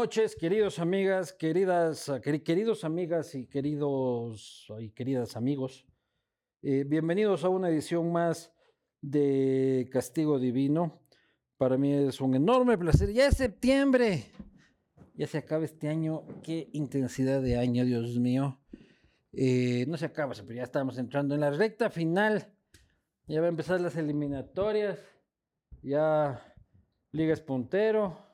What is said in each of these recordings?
noches, queridos amigas, queridas, ah, queri- queridos amigas y queridos y queridas amigos. Eh, bienvenidos a una edición más de Castigo Divino. Para mí es un enorme placer. Ya es septiembre. Ya se acaba este año. Qué intensidad de año, Dios mío. Eh, no se acaba, pero ya estamos entrando en la recta final. Ya va a empezar las eliminatorias. Ya Liga es puntero,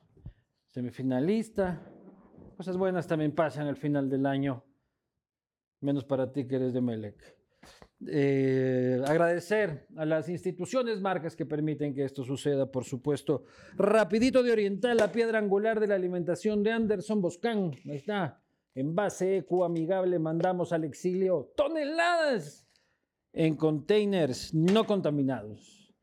semifinalista. Cosas buenas también pasan al final del año. Menos para ti que eres de Melec. Eh, agradecer a las instituciones, marcas que permiten que esto suceda, por supuesto. Rapidito de Oriental, la piedra angular de la alimentación de Anderson Boscán. Ahí está. Envase eco amigable, mandamos al exilio toneladas en containers no contaminados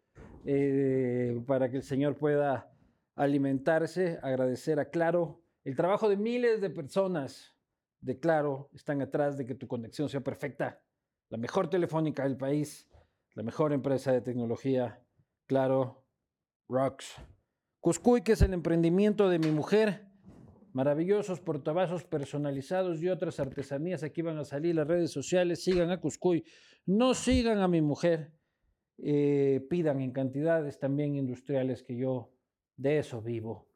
eh, para que el Señor pueda alimentarse. Agradecer a Claro el trabajo de miles de personas de Claro están atrás de que tu conexión sea perfecta. La mejor telefónica del país, la mejor empresa de tecnología, Claro Rocks. Cuscuy, que es el emprendimiento de mi mujer. Maravillosos portavasos personalizados y otras artesanías. Aquí van a salir las redes sociales. Sigan a Cuscuy. No sigan a mi mujer. Eh, pidan en cantidades también industriales que yo de eso vivo.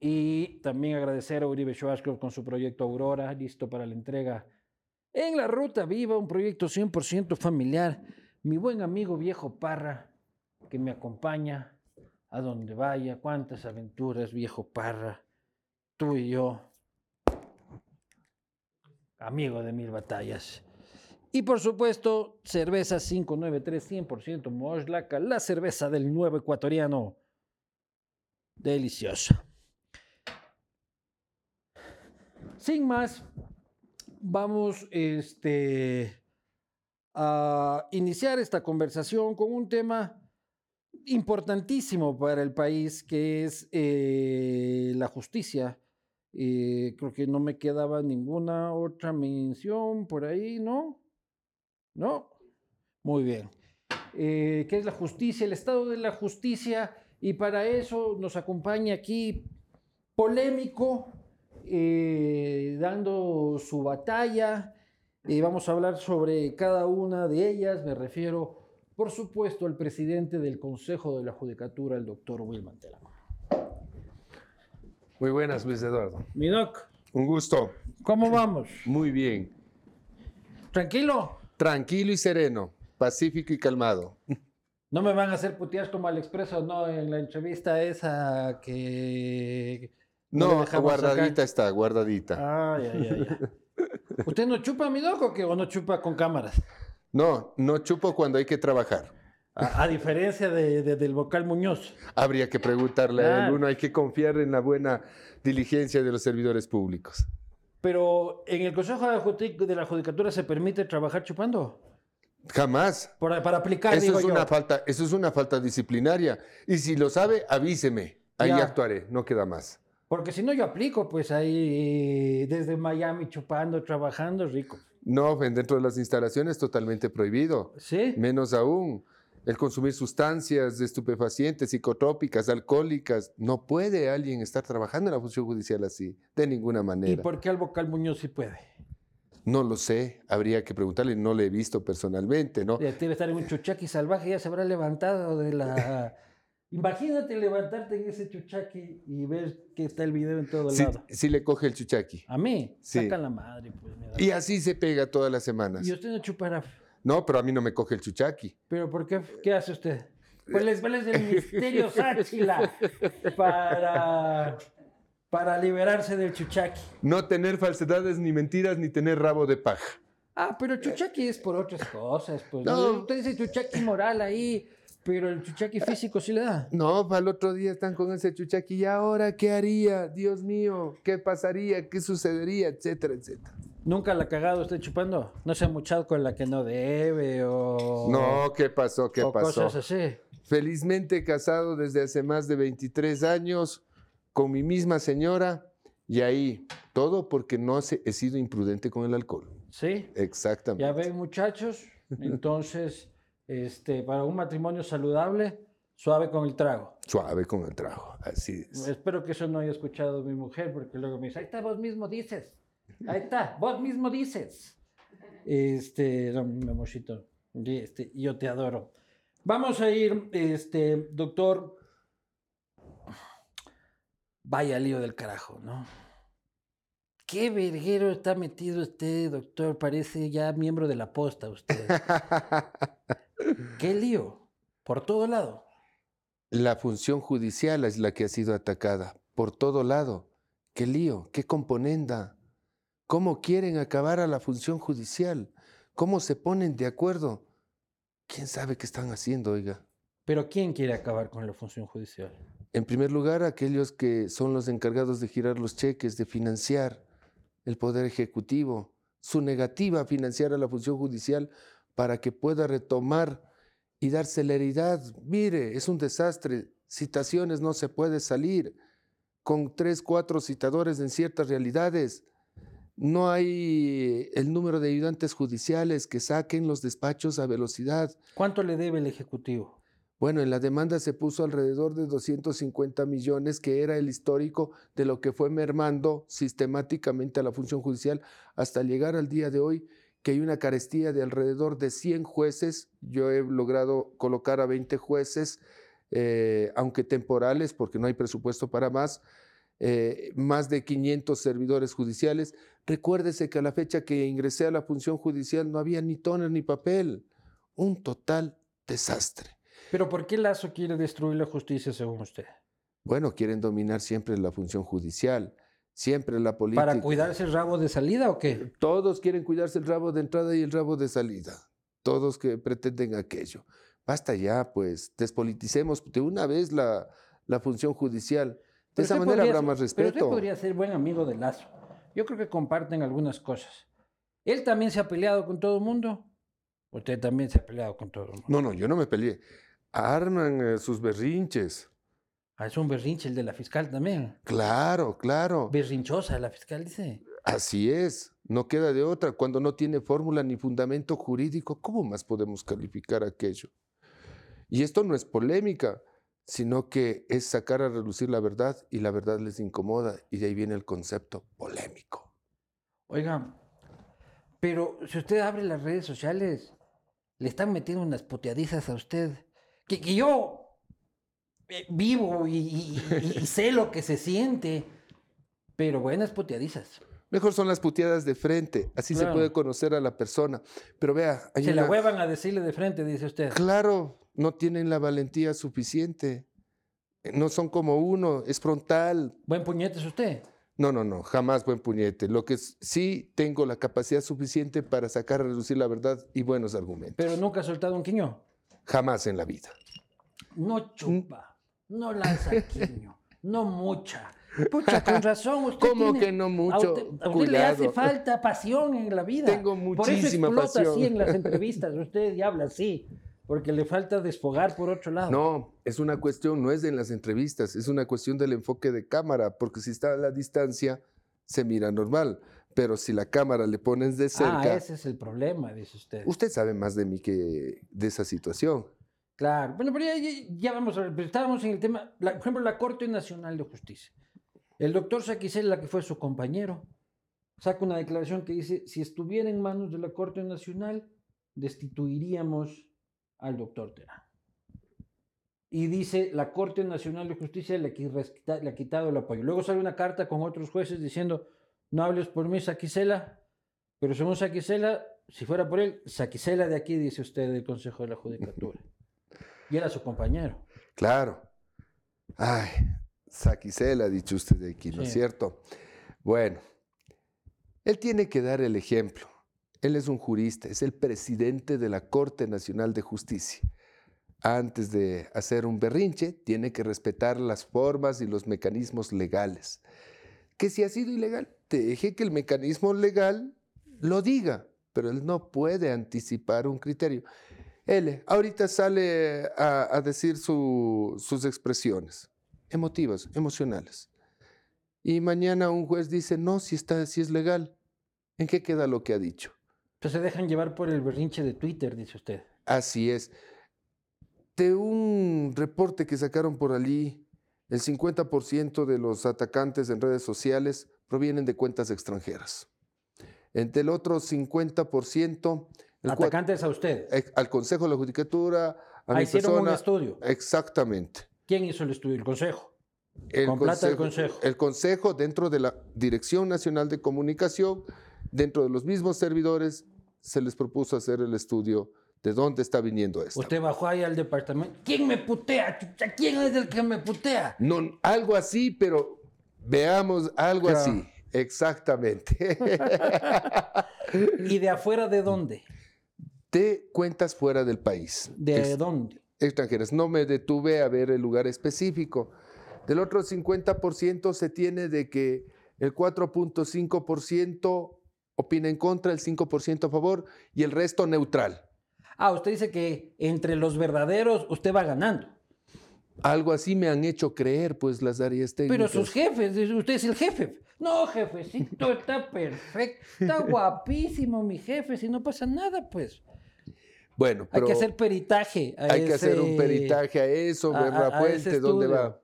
Y también agradecer a Uribe Schwarzkopf con su proyecto Aurora, listo para la entrega en la Ruta Viva, un proyecto 100% familiar. Mi buen amigo viejo Parra, que me acompaña a donde vaya. Cuántas aventuras, viejo Parra. Tú y yo, amigo de mil batallas. Y por supuesto, cerveza 593 100% Moslaca, la cerveza del nuevo ecuatoriano. Deliciosa. Sin más, vamos este, a iniciar esta conversación con un tema importantísimo para el país, que es eh, la justicia. Eh, creo que no me quedaba ninguna otra mención por ahí, ¿no? ¿No? Muy bien. Eh, ¿Qué es la justicia? El estado de la justicia. Y para eso nos acompaña aquí polémico, eh, dando su batalla. Eh, vamos a hablar sobre cada una de ellas. Me refiero, por supuesto, al presidente del Consejo de la Judicatura, el doctor Wilman Telamo. Muy buenas, Luis Eduardo. Mi doc, Un gusto. ¿cómo vamos? Muy bien. ¿Tranquilo? Tranquilo y sereno, pacífico y calmado. No me van a hacer putear como al expreso, no, en la entrevista esa que... No, guardadita sacar. está, guardadita. Ay, ay, ay, ay. ¿Usted no chupa, mi doc, o no chupa con cámaras? No, no chupo cuando hay que trabajar. A, a diferencia de- de- del vocal Muñoz. Habría que preguntarle a él. Uno hay que confiar en la buena diligencia de los servidores públicos. Pero en el Consejo de la Judicatura se permite trabajar chupando. Jamás. Por- para aplicar, Eso digo es, yo. una falta, eso es una falta disciplinaria. Y si lo sabe, avíseme. Ahí Ya. actuaré, no queda más. Porque si no yo aplico, pues ahí desde Miami chupando, trabajando, rico. No, dentro de las instalaciones totalmente prohibido. ¿Sí? Menos aún, el consumir sustancias estupefacientes, psicotrópicas, alcohólicas. No puede alguien estar trabajando en la función judicial así, de ninguna ¿Y manera. por qué al vocal Muñoz sí puede? No lo sé, habría que preguntarle, no le he visto personalmente, ¿no? Debe estar en un chuchaqui salvaje, ya se habrá levantado de la... Imagínate levantarte en ese chuchaqui y ver que está el video en todo Sí, lado. sí le coge el chuchaqui. A mí, Sí. saca la madre, pues. me da- Y así se pega todas las semanas. Y usted no chupará. No, pero a mí no me coge el chuchaqui. ¿Pero por qué? ¿Qué hace usted? Pues les vale el misterio Sáchila para, para liberarse del chuchaqui. No tener falsedades, ni mentiras, ni tener rabo de paja. Ah, pero chuchaqui es por otras cosas. Pues. No. Usted dice chuchaqui moral ahí, pero el chuchaqui físico sí le da. No, para el otro día están con ese chuchaqui. ¿Y ahora qué haría? Dios mío, ¿qué pasaría? ¿Qué sucedería? Etcétera, etcétera. ¿Nunca la ha cagado usted chupando? ¿No se ha muchado con la que no debe o, No, ¿qué pasó? ¿Qué o pasó? cosas así? Felizmente casado desde hace más de 23 años con mi misma señora y ahí todo porque no he sido imprudente con el alcohol. ¿Sí? Exactamente. Ya ven, muchachos. Entonces, este, para un matrimonio saludable, suave con el trago. Suave con el trabajo, así es. Espero que eso no haya escuchado mi mujer, porque luego me dice, ahí está, vos mismo dices. Ahí está, vos mismo dices. Este, no, mi amorcito, este, yo te adoro. Vamos a ir, este, doctor. Vaya lío del carajo, ¿no? Qué verguero está metido usted, doctor. Parece ya miembro de la posta usted. Qué lío. Por todo lado. La función judicial es la que ha sido atacada. Por todo lado. Qué lío, qué componenda. ¿Cómo quieren acabar a la función judicial? ¿Cómo se ponen de acuerdo? ¿Quién sabe qué están haciendo, oiga? Pero ¿quién quiere acabar con la función judicial? En primer lugar, aquellos que son los encargados de girar los cheques, de financiar el Poder Ejecutivo, su negativa a financiar a la función judicial para que pueda retomar y dar celeridad. Mire, es un desastre. Citaciones no se puede salir con tres, cuatro citadores en ciertas realidades. No hay el número de ayudantes judiciales que saquen los despachos a velocidad. ¿Cuánto le debe el Ejecutivo? Bueno, en la demanda se puso alrededor de 250 millones, que era el histórico de lo que fue mermando sistemáticamente a la función judicial hasta llegar al día de hoy, que hay una carestía de alrededor de 100 jueces. Yo he logrado colocar a 20 jueces, eh, aunque temporales, porque no hay presupuesto para más. Eh, más de 500 servidores judiciales. Recuérdese que a la fecha que ingresé a la función judicial no había ni toner ni papel. Un total desastre. Pero ¿por qué Lazo quiere destruir la justicia según usted? Bueno, quieren dominar siempre la función judicial, siempre la política. ¿Para cuidarse el rabo de salida o qué? Todos quieren cuidarse el rabo de entrada y el rabo de salida. Todos que pretenden aquello. Basta ya, pues, despoliticemos de una vez la, la función judicial. De esa manera habrá más respeto. Pero usted podría ser buen amigo de Lazo. Yo creo que comparten algunas cosas. Él también se ha peleado con todo el mundo. Usted también se ha peleado con todo el mundo. No, no, yo no me peleé. Arman eh, sus berrinches. Ah, es un berrinche el de la fiscal también. Claro, claro. Berrinchosa la fiscal, dice. Así es. No queda de otra. Cuando no tiene fórmula ni fundamento jurídico, ¿cómo más podemos calificar aquello? Y esto no es polémica sino que es sacar a relucir la verdad y la verdad les incomoda y de ahí viene el concepto polémico. Oiga, pero si usted abre las redes sociales, le están metiendo unas puteadizas a usted, que, yo eh, vivo y, sé lo que se siente, pero buenas puteadizas. Mejor son las puteadas de frente, así se puede conocer a la persona. Pero vea, se la huevan a decirle de frente, dice usted. Claro, no tienen la valentía suficiente. No son como uno, es frontal. ¿Buen puñete es usted? No, no, no, jamás buen puñete. Lo que sí tengo la capacidad suficiente para sacar a reducir la verdad y buenos argumentos. ¿Pero nunca ha soltado un quiño? Jamás en la vida. No chupa, no lanza quiño, no mucha. Pucha, con razón. Usted ¿Cómo que no mucho? A usted, le hace falta pasión en la vida. Tengo muchísima por eso pasión. así en las entrevistas. Usted ya habla así. Porque le falta desfogar por otro lado. No, es una cuestión, no es en las entrevistas, es una cuestión del enfoque de cámara, porque si está a la distancia, se mira normal. Pero si la cámara le pones de cerca. Ah, ese es el problema, dice usted. Usted sabe más de mí que de esa situación. Claro. Bueno, pero ya, vamos a ver. estábamos en el tema, por ejemplo, la Corte Nacional de Justicia. El doctor Saquicela, que fue su compañero, saca una declaración que dice: si estuviera en manos de la Corte Nacional, destituiríamos al doctor Terán. Y dice, la Corte Nacional de Justicia le, ha quitado el apoyo. Luego sale una carta con otros jueces diciendo, no hables por mí, Saquicela, pero según Saquicela, si fuera por él, Saquicela de aquí, dice usted, del Consejo de la Judicatura. Y era su compañero. Claro. Ay, Saquicela, ha dicho usted de aquí, ¿no es cierto? Bueno, él tiene que dar el ejemplo. Él es un jurista, es el presidente de la Corte Nacional de Justicia. Antes de hacer un berrinche, tiene que respetar las formas y los mecanismos legales. Que si ha sido ilegal, deje que el mecanismo legal lo diga, pero él no puede anticipar un criterio. Él ahorita sale a, decir sus expresiones emotivas, emocionales. Y mañana un juez dice, no, si, está, si es legal. ¿En qué queda lo que ha dicho? se dejan llevar por el berrinche de Twitter, dice usted. Así es. de un reporte que sacaron por allí, el 50% de los atacantes en redes sociales provienen de cuentas extranjeras. Entre el otro 50%... El Atacantes a usted. Al Consejo de la Judicatura, a ah, hicieron un estudio. Exactamente. ¿Quién hizo el estudio? El Consejo. El Con plata del Consejo. El Consejo dentro de la Dirección Nacional de Comunicación, dentro de los mismos servidores, se les propuso hacer el estudio de dónde está viniendo esto. Usted bajó ahí al departamento. ¿Quién me putea? ¿Quién es el que me putea? No, algo así, pero veamos algo así. Exactamente. ¿Y de afuera de dónde? De cuentas fuera del país. ¿De dónde? Extranjeras. No me detuve a ver el lugar específico. Del otro 50% se tiene de que el 4.5% opina en contra, el 5% a favor y el resto neutral. Ah, usted dice que entre los verdaderos usted va ganando. Algo así me han hecho creer, pues, las áreas técnicas. Pero sus jefes, usted es el jefe. No, jefecito, está perfecto, está guapísimo mi jefe, si no pasa nada, pues. Bueno, pero... Hay que hacer peritaje. A hay que hacer un peritaje a eso, ver la fuente, dónde va.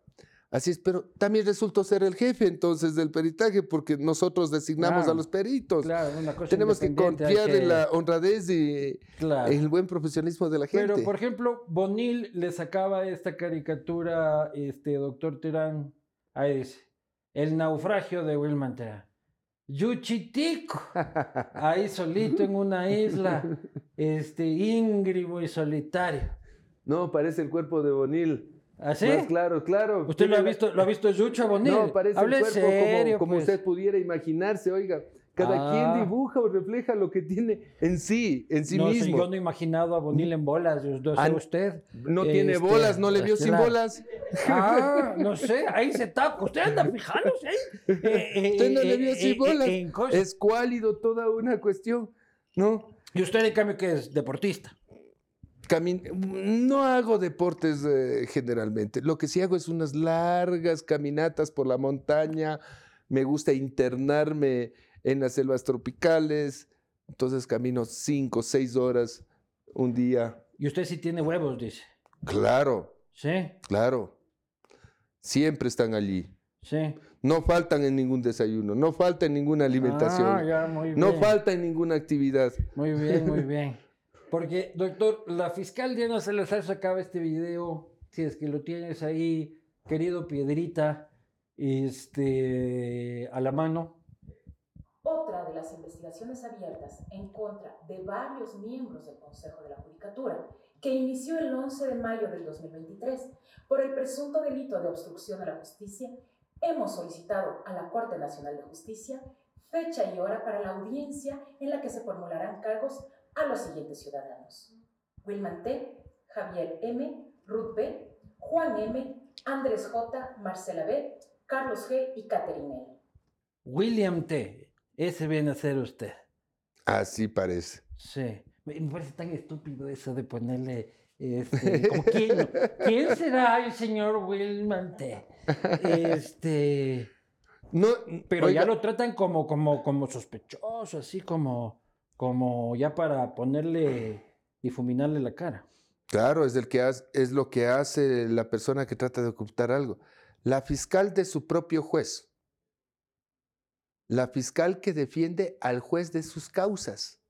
Así es, pero también resultó ser el jefe entonces del peritaje porque nosotros designamos a los peritos. Claro, una cosa Tenemos que confiar en la honradez y en el buen profesionalismo de la gente. Pero, por ejemplo, Bonil le sacaba esta caricatura, este doctor Terán, ahí dice, el naufragio de Wilman Terán. Yuchitico, ahí solito en una isla, este, íngrimo y solitario. No, parece el cuerpo de Bonil. ¿Así? ¿Ah, claro, claro. ¿Usted lo ha visto, lo ha visto Yucho Bonil? No, parece el cuerpo como, pues. usted pudiera imaginarse, oiga. Cada quien ah. dibuja o refleja lo que tiene en sí, en sí mismo. yo no he imaginado a Bonil en bolas, yo sé usted. No tiene este, bolas, no le vio sin bolas. Ah, no sé, ahí se tapa. Usted anda fijándose ahí. Eh, usted no le vio sin bolas. es cuálido toda una cuestión, ¿no? ¿Y usted, en cambio, que es deportista? No hago deportes eh, generalmente. Lo que sí hago es unas largas caminatas por la montaña. Me gusta internarme en las selvas tropicales. Entonces camino cinco, seis horas un día. ¿Y usted sí tiene huevos, dice? Claro. ¿Sí? Claro. Siempre están allí. Sí. No faltan en ningún desayuno, no falta en ninguna alimentación. Ah, ya, muy bien. No falta en ninguna actividad. Muy bien, muy bien. Porque, doctor, la fiscal Diana Salazar sacaba este video, si es que lo tienes ahí, querido Piedrita, este, a la mano. Otra de las investigaciones abiertas en contra de varios miembros del Consejo de la Judicatura, que inició el 11 de mayo del 2023 por el presunto delito de obstrucción a la justicia, hemos solicitado a la Corte Nacional de Justicia fecha y hora para la audiencia en la que se formularán cargos a los siguientes ciudadanos. Wilman T., Javier M., Ruth B., Juan M., Andrés J., Marcela B., Carlos G. y Catherine L. William T., ese viene a ser usted. Así parece. Sí. Me parece tan estúpido eso de ponerle. Este, ¿quién, será el señor William T? Este. No, pero ya lo tratan como, como, como sospechoso, así como como ya para ponerle, difuminarle la cara. Claro, es, el que es lo que hace la persona que trata de ocultar algo. La fiscal de su propio juez. La fiscal que defiende al juez de sus causas.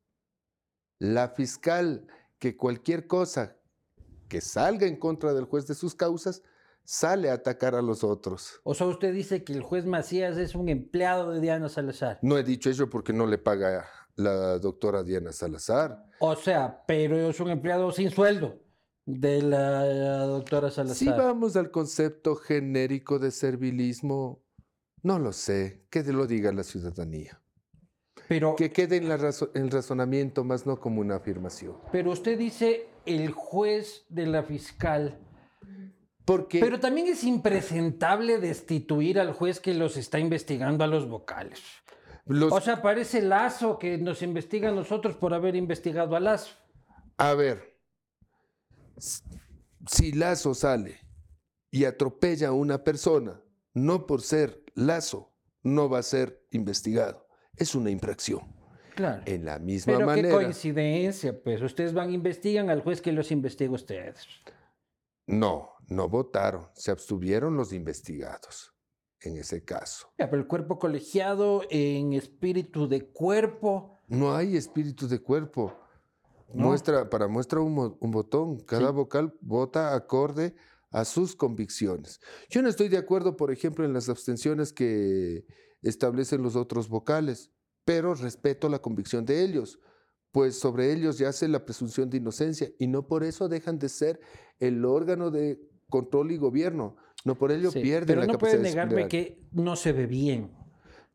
La fiscal que cualquier cosa que salga en contra del juez de sus causas sale a atacar a los otros. O sea, usted dice que el juez Macías es un empleado de Diana Salazar. No he dicho eso porque no le paga la doctora Diana Salazar. O sea, pero es un empleado sin sueldo de la doctora Salazar. Si vamos al concepto genérico de servilismo, no lo sé, que lo diga la ciudadanía. Pero, que quede en el razonamiento, más no como una afirmación. Pero usted dice el juez de la fiscal. Porque, pero también es impresentable destituir al juez que los está investigando a los vocales. O sea, parece Lazo que nos investiga a nosotros por haber investigado a Lazo. A ver, si Lazo sale y atropella a una persona, no por ser Lazo, no va a ser investigado. Es una infracción. Claro. En la misma Pero manera. qué coincidencia, pues. Ustedes van, investigan al juez que los investiga a ustedes. No, no votaron, se abstuvieron los investigados en ese caso. Ya, pero el cuerpo colegiado en espíritu de cuerpo. No hay espíritu de cuerpo. ¿No? Muestra, para muestra un, un botón. Cada Sí. vocal vota acorde a sus convicciones. Yo no estoy de acuerdo, por ejemplo, en las abstenciones que establecen los otros vocales, pero respeto la convicción de ellos, pues sobre ellos yace la presunción de inocencia y no por eso dejan de ser el órgano de control y gobierno. No por ello Sí, pierden pero la no puede capacidad negarme que no se ve bien.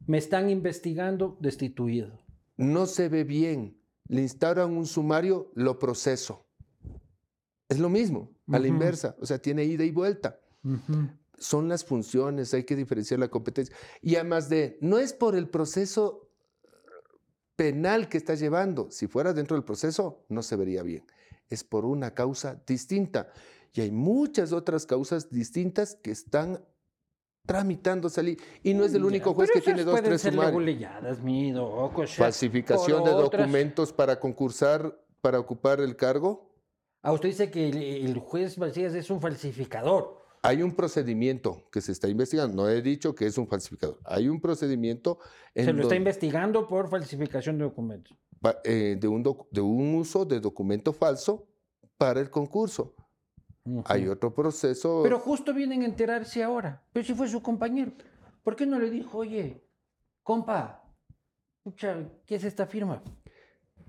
Me están investigando destituido. no se ve bien, le instauran un sumario, lo proceso. Es lo mismo, a la inversa, o sea, tiene ida y vuelta. Son las funciones, hay que diferenciar la competencia. Y además de, no es por el proceso penal que está llevando, si fuera dentro del proceso, no se vería bien. Es por una causa distinta. Y hay muchas otras causas distintas que están tramitándose allí. Y no es el único juez pero que tiene dos, tres sumarios. falsificación de otras- documentos para concursar, para ocupar el cargo. Ah, usted dice que el, el juez Macías es un falsificador. Hay un procedimiento que se está investigando. No he dicho que es un falsificador. Hay un procedimiento en Se lo está investigando por falsificación de documentos. eh, de, un doc- de un uso de documento falso para el concurso. Hay otro proceso. Pero justo vienen a enterarse ahora. Pero si fue su compañero. ¿Por qué no le dijo, oye, compa, ¿qué es esta firma?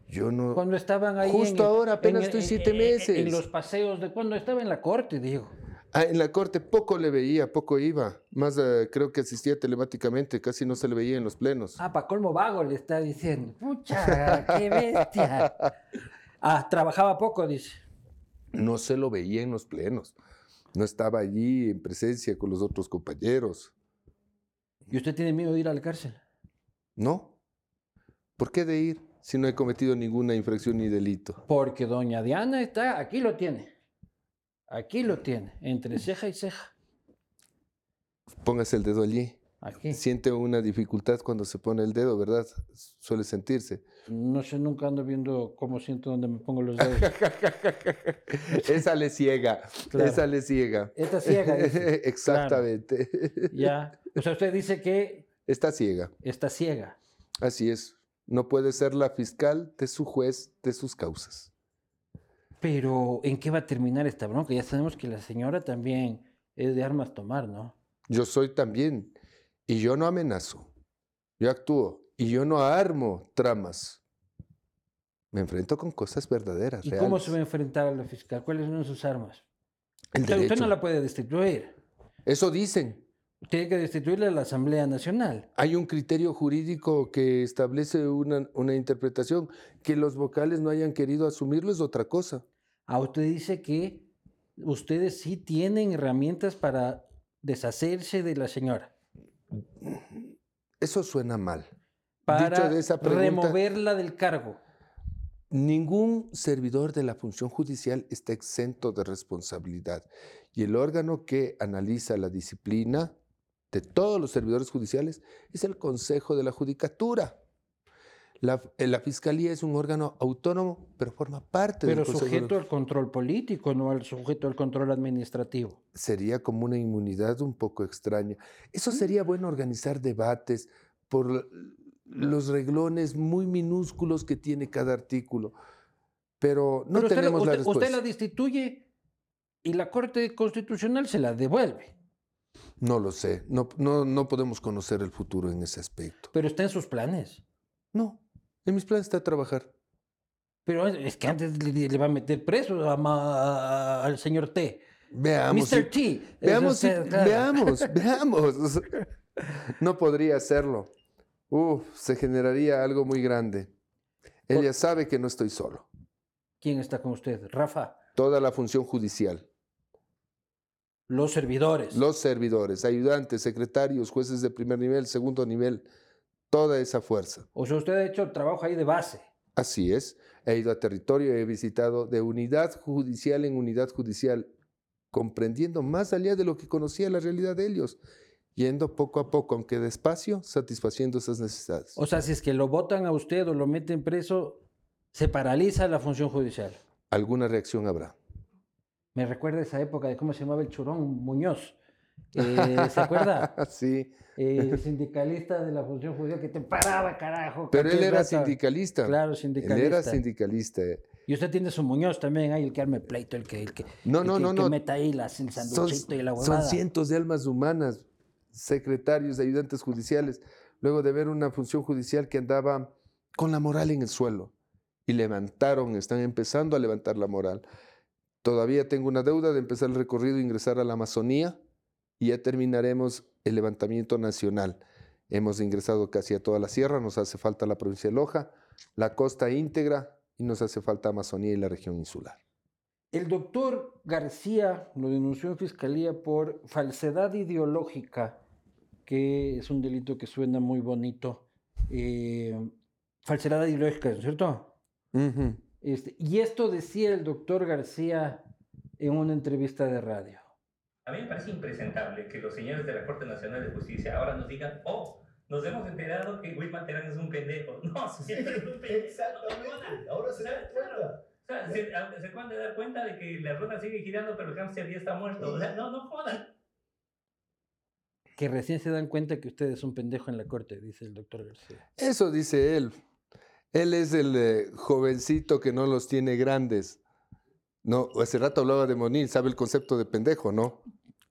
yo no. Cuando estaban ahí. Justo en ahora, apenas en- estoy en- siete meses. En los paseos de cuando estaba en la corte, digo. Ah, en la corte poco le veía, poco iba. Más eh, creo que asistía telemáticamente, casi no se le veía en los plenos. Ah, pa' colmo vago le está diciendo. Pucha, qué bestia. Ah, trabajaba poco, dice. No se lo veía en los plenos. No estaba allí en presencia con los otros compañeros. ¿Y usted tiene miedo de ir a la cárcel? No. ¿Por qué de ir si no he cometido ninguna infracción ni delito? Porque doña Diana está, aquí lo tiene. Aquí lo tiene, entre ceja y ceja. Póngase el dedo allí. Aquí. Siente una dificultad cuando se pone el dedo, ¿verdad? Suele sentirse. No sé, nunca ando viendo cómo siento donde me pongo los dedos. Esa le ciega. Claro. Esa le ciega. Está ciega. dice. Exactamente. Ya. O sea, usted dice que Está ciega. está ciega. Así es. No puede ser la fiscal de su juez de sus causas. Pero, ¿en qué va a terminar esta bronca? Ya sabemos que la señora también es de armas tomar, ¿no? Yo soy también. Y yo no amenazo. Yo actúo. Y yo no armo tramas. Me enfrento con cosas verdaderas, ¿Y reales. cómo se va a enfrentar a la fiscal? ¿Cuáles son sus armas? El usted no la puede destituir. Eso dicen. Tiene que destituirle a la Asamblea Nacional. Hay un criterio jurídico que establece una, una interpretación. Que los vocales no hayan querido asumirlo es otra cosa. Ah, usted dice que ustedes sí tienen herramientas para deshacerse de la señora, Eso suena mal. para Dicho de esa pregunta, removerla del cargo. Ningún servidor de la función judicial está exento de responsabilidad. Y el órgano que analiza la disciplina de todos los servidores judiciales es el Consejo de la Judicatura. La, eh, la Fiscalía es un órgano autónomo, pero forma parte Pero del Consejo. la- sujeto al control político, no al sujeto al control administrativo. Sería como una inmunidad un poco extraña. Eso sería bueno organizar debates por los reglones muy minúsculos que tiene cada artículo. Pero no Pero usted, la- tenemos la respuesta. usted la destituye y la Corte Constitucional se la devuelve. No lo sé. No, no, no podemos conocer el futuro en ese aspecto. Pero está en sus planes. No. En mis planes está trabajar. Pero es- que antes le, le va a meter preso a ma- al señor T. Veamos. Mr. si- T. veamos, si- claro. veamos, veamos. No podría hacerlo. Uf, se generaría algo muy grande. Ella sabe que no estoy solo. ¿Quién está con usted? Rafa. Toda la función judicial, Los servidores. los servidores, ayudantes, secretarios, jueces de primer nivel, segundo nivel, toda esa fuerza. O sea, usted ha hecho trabajo ahí de base. Así es. He ido a territorio, he visitado de unidad judicial en unidad judicial, comprendiendo más allá de lo que conocía la realidad de ellos, yendo poco a poco, aunque despacio, satisfaciendo esas necesidades. O sea, si es que lo votan a usted o lo meten preso, se paraliza la función judicial. Alguna reacción habrá. Me recuerda esa época de cómo se llamaba el churón Muñoz. Eh, ¿Se acuerda? sí. Eh, sindicalista de la función judicial que te paraba, carajo. Pero él era rata. sindicalista. Claro, Él sindicalista. era sindicalista. Y usted tiene su Muñoz también, ahí el que arme pleito, el que, el que, No, el no, que- no, el que no. meta ahí las, el Son, sanduchito y la son huevada. cientos de almas humanas, secretarios, ayudantes judiciales, luego de ver una función judicial que andaba con la moral en el suelo. Y levantaron, están empezando a levantar la moral. Todavía tengo una deuda de empezar el recorrido e ingresar a la Amazonía y ya terminaremos el levantamiento nacional. Hemos ingresado casi a toda la sierra, nos hace falta la provincia de Loja, la costa íntegra y nos hace falta Amazonía y la región insular. El doctor García lo denunció en fiscalía por falsedad ideológica, que es un delito que suena muy bonito. Eh, falsedad ideológica, ¿no es cierto? Este, y esto decía el doctor García en una entrevista de radio. A mí me parece impresentable que los señores de la Corte Nacional de Justicia ahora nos digan, oh, nos hemos enterado que Wilman Terán es un pendejo. No, señor, es un pendejo. Exactamente. Ahora se dan cuenta. O sea, se, se acaban de dar cuenta de que la rueda sigue girando, pero el hámster ya está muerto. O sea, no, no jodan. Que recién se dan cuenta que usted es un pendejo en la corte, dice el doctor García. Eso dice él. Él es el eh, jovencito que no los tiene grandes. No, hace rato hablaba de Monil, sabe el concepto de pendejo, ¿no?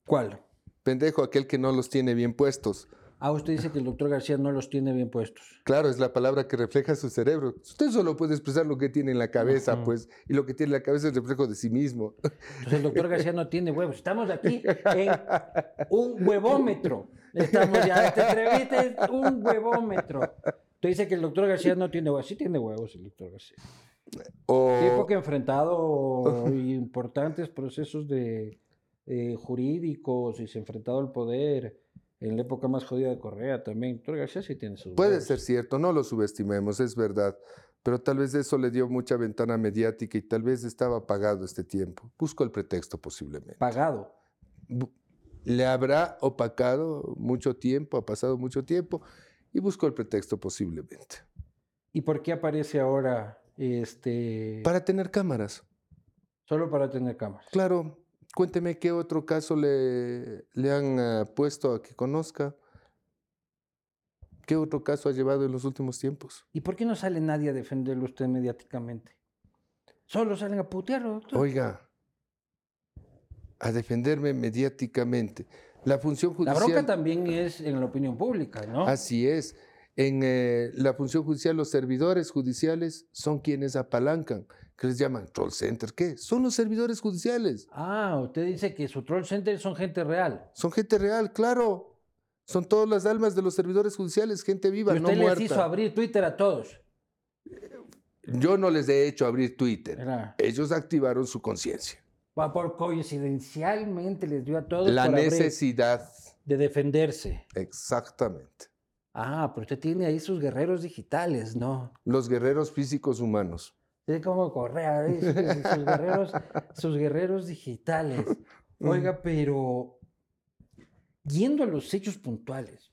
¿Cuál? Pendejo, aquel que no los tiene bien puestos. Ah, usted dice que el doctor García no los tiene bien puestos. Claro, es la palabra que refleja su cerebro. Usted solo puede expresar lo que tiene en la cabeza, pues, y lo que tiene en la cabeza es reflejo de sí mismo. Entonces el doctor García no tiene huevos. Estamos aquí en un huevómetro. Estamos ya, esta entrevista es un huevómetro. Usted dice que el doctor García no tiene huevos. Sí tiene huevos el doctor García. O, Sí, porque ha enfrentado importantes procesos de eh, jurídicos y se ha enfrentado al poder en la época más jodida de Correa también. El doctor García sí tiene sus puede ser cierto, no lo subestimemos, es verdad. Pero tal vez eso le dio mucha ventana mediática y tal vez estaba apagado este tiempo. Busco el pretexto posiblemente. Pagado. le habrá opacado mucho tiempo, ha pasado mucho tiempo y busco el pretexto posiblemente. ¿Y por qué aparece ahora este Para tener cámaras. solo para tener cámaras? Claro, cuénteme qué otro caso le, le han ah, puesto a que conozca. ¿Qué otro caso ha llevado en los últimos tiempos? ¿Y por qué no sale nadie a defenderlo usted mediáticamente? Solo salen a putearlo, doctor. Oiga, a defenderme mediáticamente. La función La judicial... bronca también es en la opinión pública, ¿no? Así es. En eh, la función judicial, los servidores judiciales son quienes apalancan, que les llaman troll center. ¿Qué? Son los servidores judiciales. Ah, usted dice que su troll center son gente real. Son gente real, claro. Son todas las almas de los servidores judiciales, gente viva, y no usted les muerta. hizo abrir Twitter a todos. Yo no les he hecho abrir Twitter. Era- Ellos activaron su conciencia. va Por coincidencialmente les dio a todos La necesidad. de defenderse. Exactamente. Ah, pero usted tiene ahí sus guerreros digitales, ¿no? Los guerreros físicos humanos. Es como Correa, ¿eh? sus, sus guerreros, sus guerreros digitales. Oiga, pero yendo a los hechos puntuales,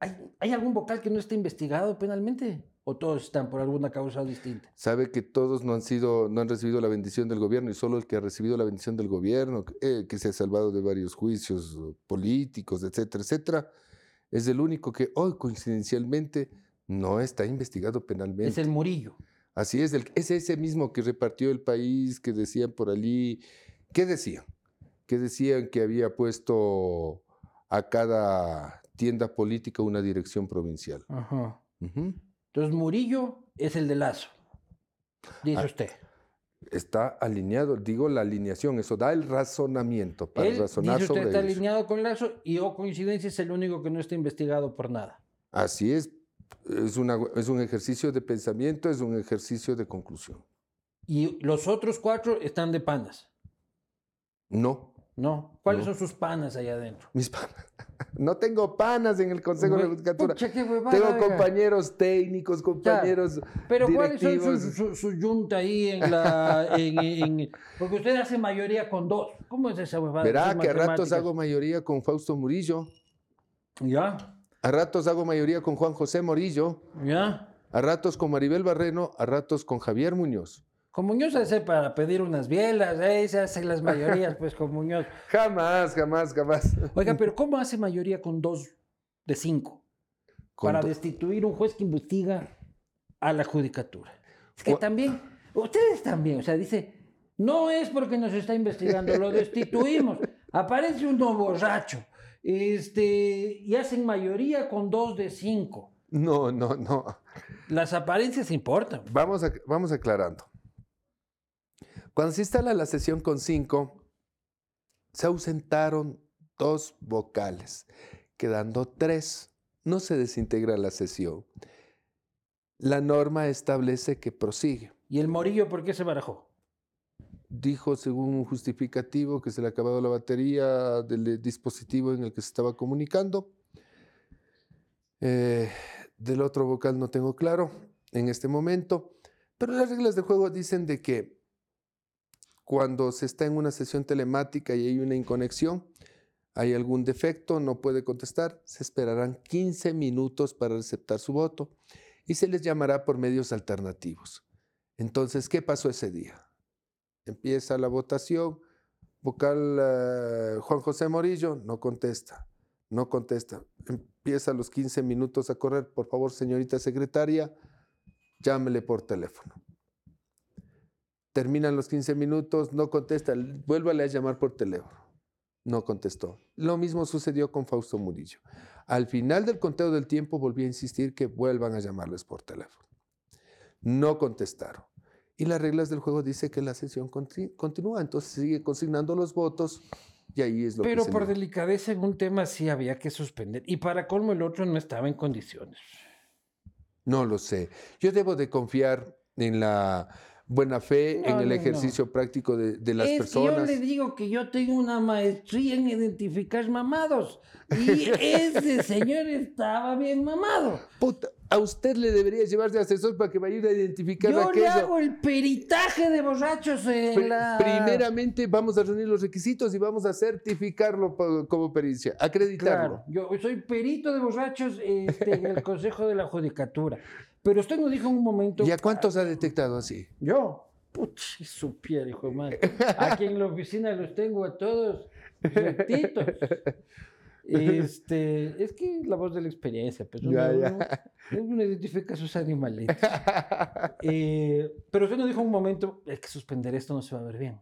¿hay, hay algún vocal que no esté investigado penalmente? ¿O todos están por alguna causa distinta? Sabe que todos no han sido, no han recibido la bendición del gobierno y solo el que ha recibido la bendición del gobierno, eh, que se ha salvado de varios juicios eh, políticos, etcétera, etcétera, es el único que hoy coincidencialmente no está investigado penalmente. Es el Murillo. Así es, el, es ese mismo que repartió el país, que decían por allí, ¿qué decían? Que decían que había puesto a cada tienda política una dirección provincial. Ajá. Entonces Murillo es el de Lazo, dice Ah, usted. Está alineado, digo la alineación, eso da el razonamiento para Él, razonar dice usted, sobre está eso. alineado con Lazo y o coincidencia es el único que no está investigado por nada. Así es, es, una, es un ejercicio de pensamiento, es un ejercicio de conclusión. Y los otros cuatro están de panas. No, ¿No? ¿Cuáles No. son sus panas allá adentro? mis panas. No tengo panas en el Consejo de la Judicatura. pucha, qué huevada, Tengo oiga. compañeros técnicos, compañeros Pero ¿cuáles son directivos. su, su, su yunta ahí en la... en- en- porque usted hace mayoría con dos. ¿Cómo es esa huevada? Verá que a ratos hago mayoría con Fausto Murillo, Ya, a ratos hago mayoría con Juan José Morillo, ya. a ratos con Maribel Barreno, a ratos con Javier Muñoz, Con Muñoz hace para pedir unas bielas, ahí se hacen las mayorías, pues con Muñoz. Jamás, jamás, jamás. Oiga, pero ¿cómo hace mayoría con dos de cinco? Con para destituir un juez que investiga a la judicatura. Es que también, ustedes también, o sea, dice, no es porque nos está investigando, lo destituimos. Aparece uno borracho, este, y hacen mayoría con dos de cinco. No, no, no. Las apariencias importan. Vamos, a- vamos aclarando. Cuando se instala la sesión con cinco, se ausentaron dos vocales, quedando tres. No se desintegra la sesión. La norma establece que prosigue. ¿Y el morillo por qué se barajó? Dijo, según un justificativo, que se le ha acabado la batería del dispositivo en el que se estaba comunicando. Eh, del otro vocal no tengo claro en este momento, pero las reglas de juego dicen de que cuando se está en una sesión telemática y hay una inconexión, hay algún defecto, no puede contestar, se esperarán 15 minutos para receptar su voto y se les llamará por medios alternativos. Entonces, ¿qué pasó ese día? Empieza la votación, vocal eh, Juan José Morillo no contesta, no contesta. Empieza los 15 minutos a correr, por favor, señorita secretaria, llámele por teléfono. Terminan los 15 minutos, no contesta, vuélvale a llamar por teléfono. No contestó. Lo mismo sucedió con Fausto Murillo. Al final del conteo del tiempo volví a insistir que vuelvan a llamarles por teléfono. No contestaron. Y las reglas del juego dice que la sesión conti- continúa, entonces sigue consignando los votos y ahí es lo Pero que por delicadeza en un tema sí había que suspender. Y para colmo el otro no estaba en condiciones. No lo sé. Yo debo de confiar en la buena fe, en No, el no, no. ejercicio práctico de, de las es personas. que yo le digo que yo tengo una maestría en identificar mamados. Y ese señor estaba bien mamado. Puta, a usted le debería llevar de asesor para que me ayude a identificar Yo le aquello. hago el peritaje de borrachos en Pri- la... Primeramente vamos a reunir los requisitos y vamos a certificarlo como pericia, acreditarlo. Claro, yo soy perito de borrachos este, en el Consejo de la Judicatura. Pero usted nos dijo en un momento... ¿Y a cuántos ha detectado así? Yo, puch, si supiera, hijo de madre. Aquí en la oficina los tengo a todos rectitos. Este, es que la voz de la experiencia, pues uno, Ya, ya. uno- uno identifica a sus animalitos. Eh, pero usted nos dijo en un momento, hay que suspender esto, no se va a ver bien.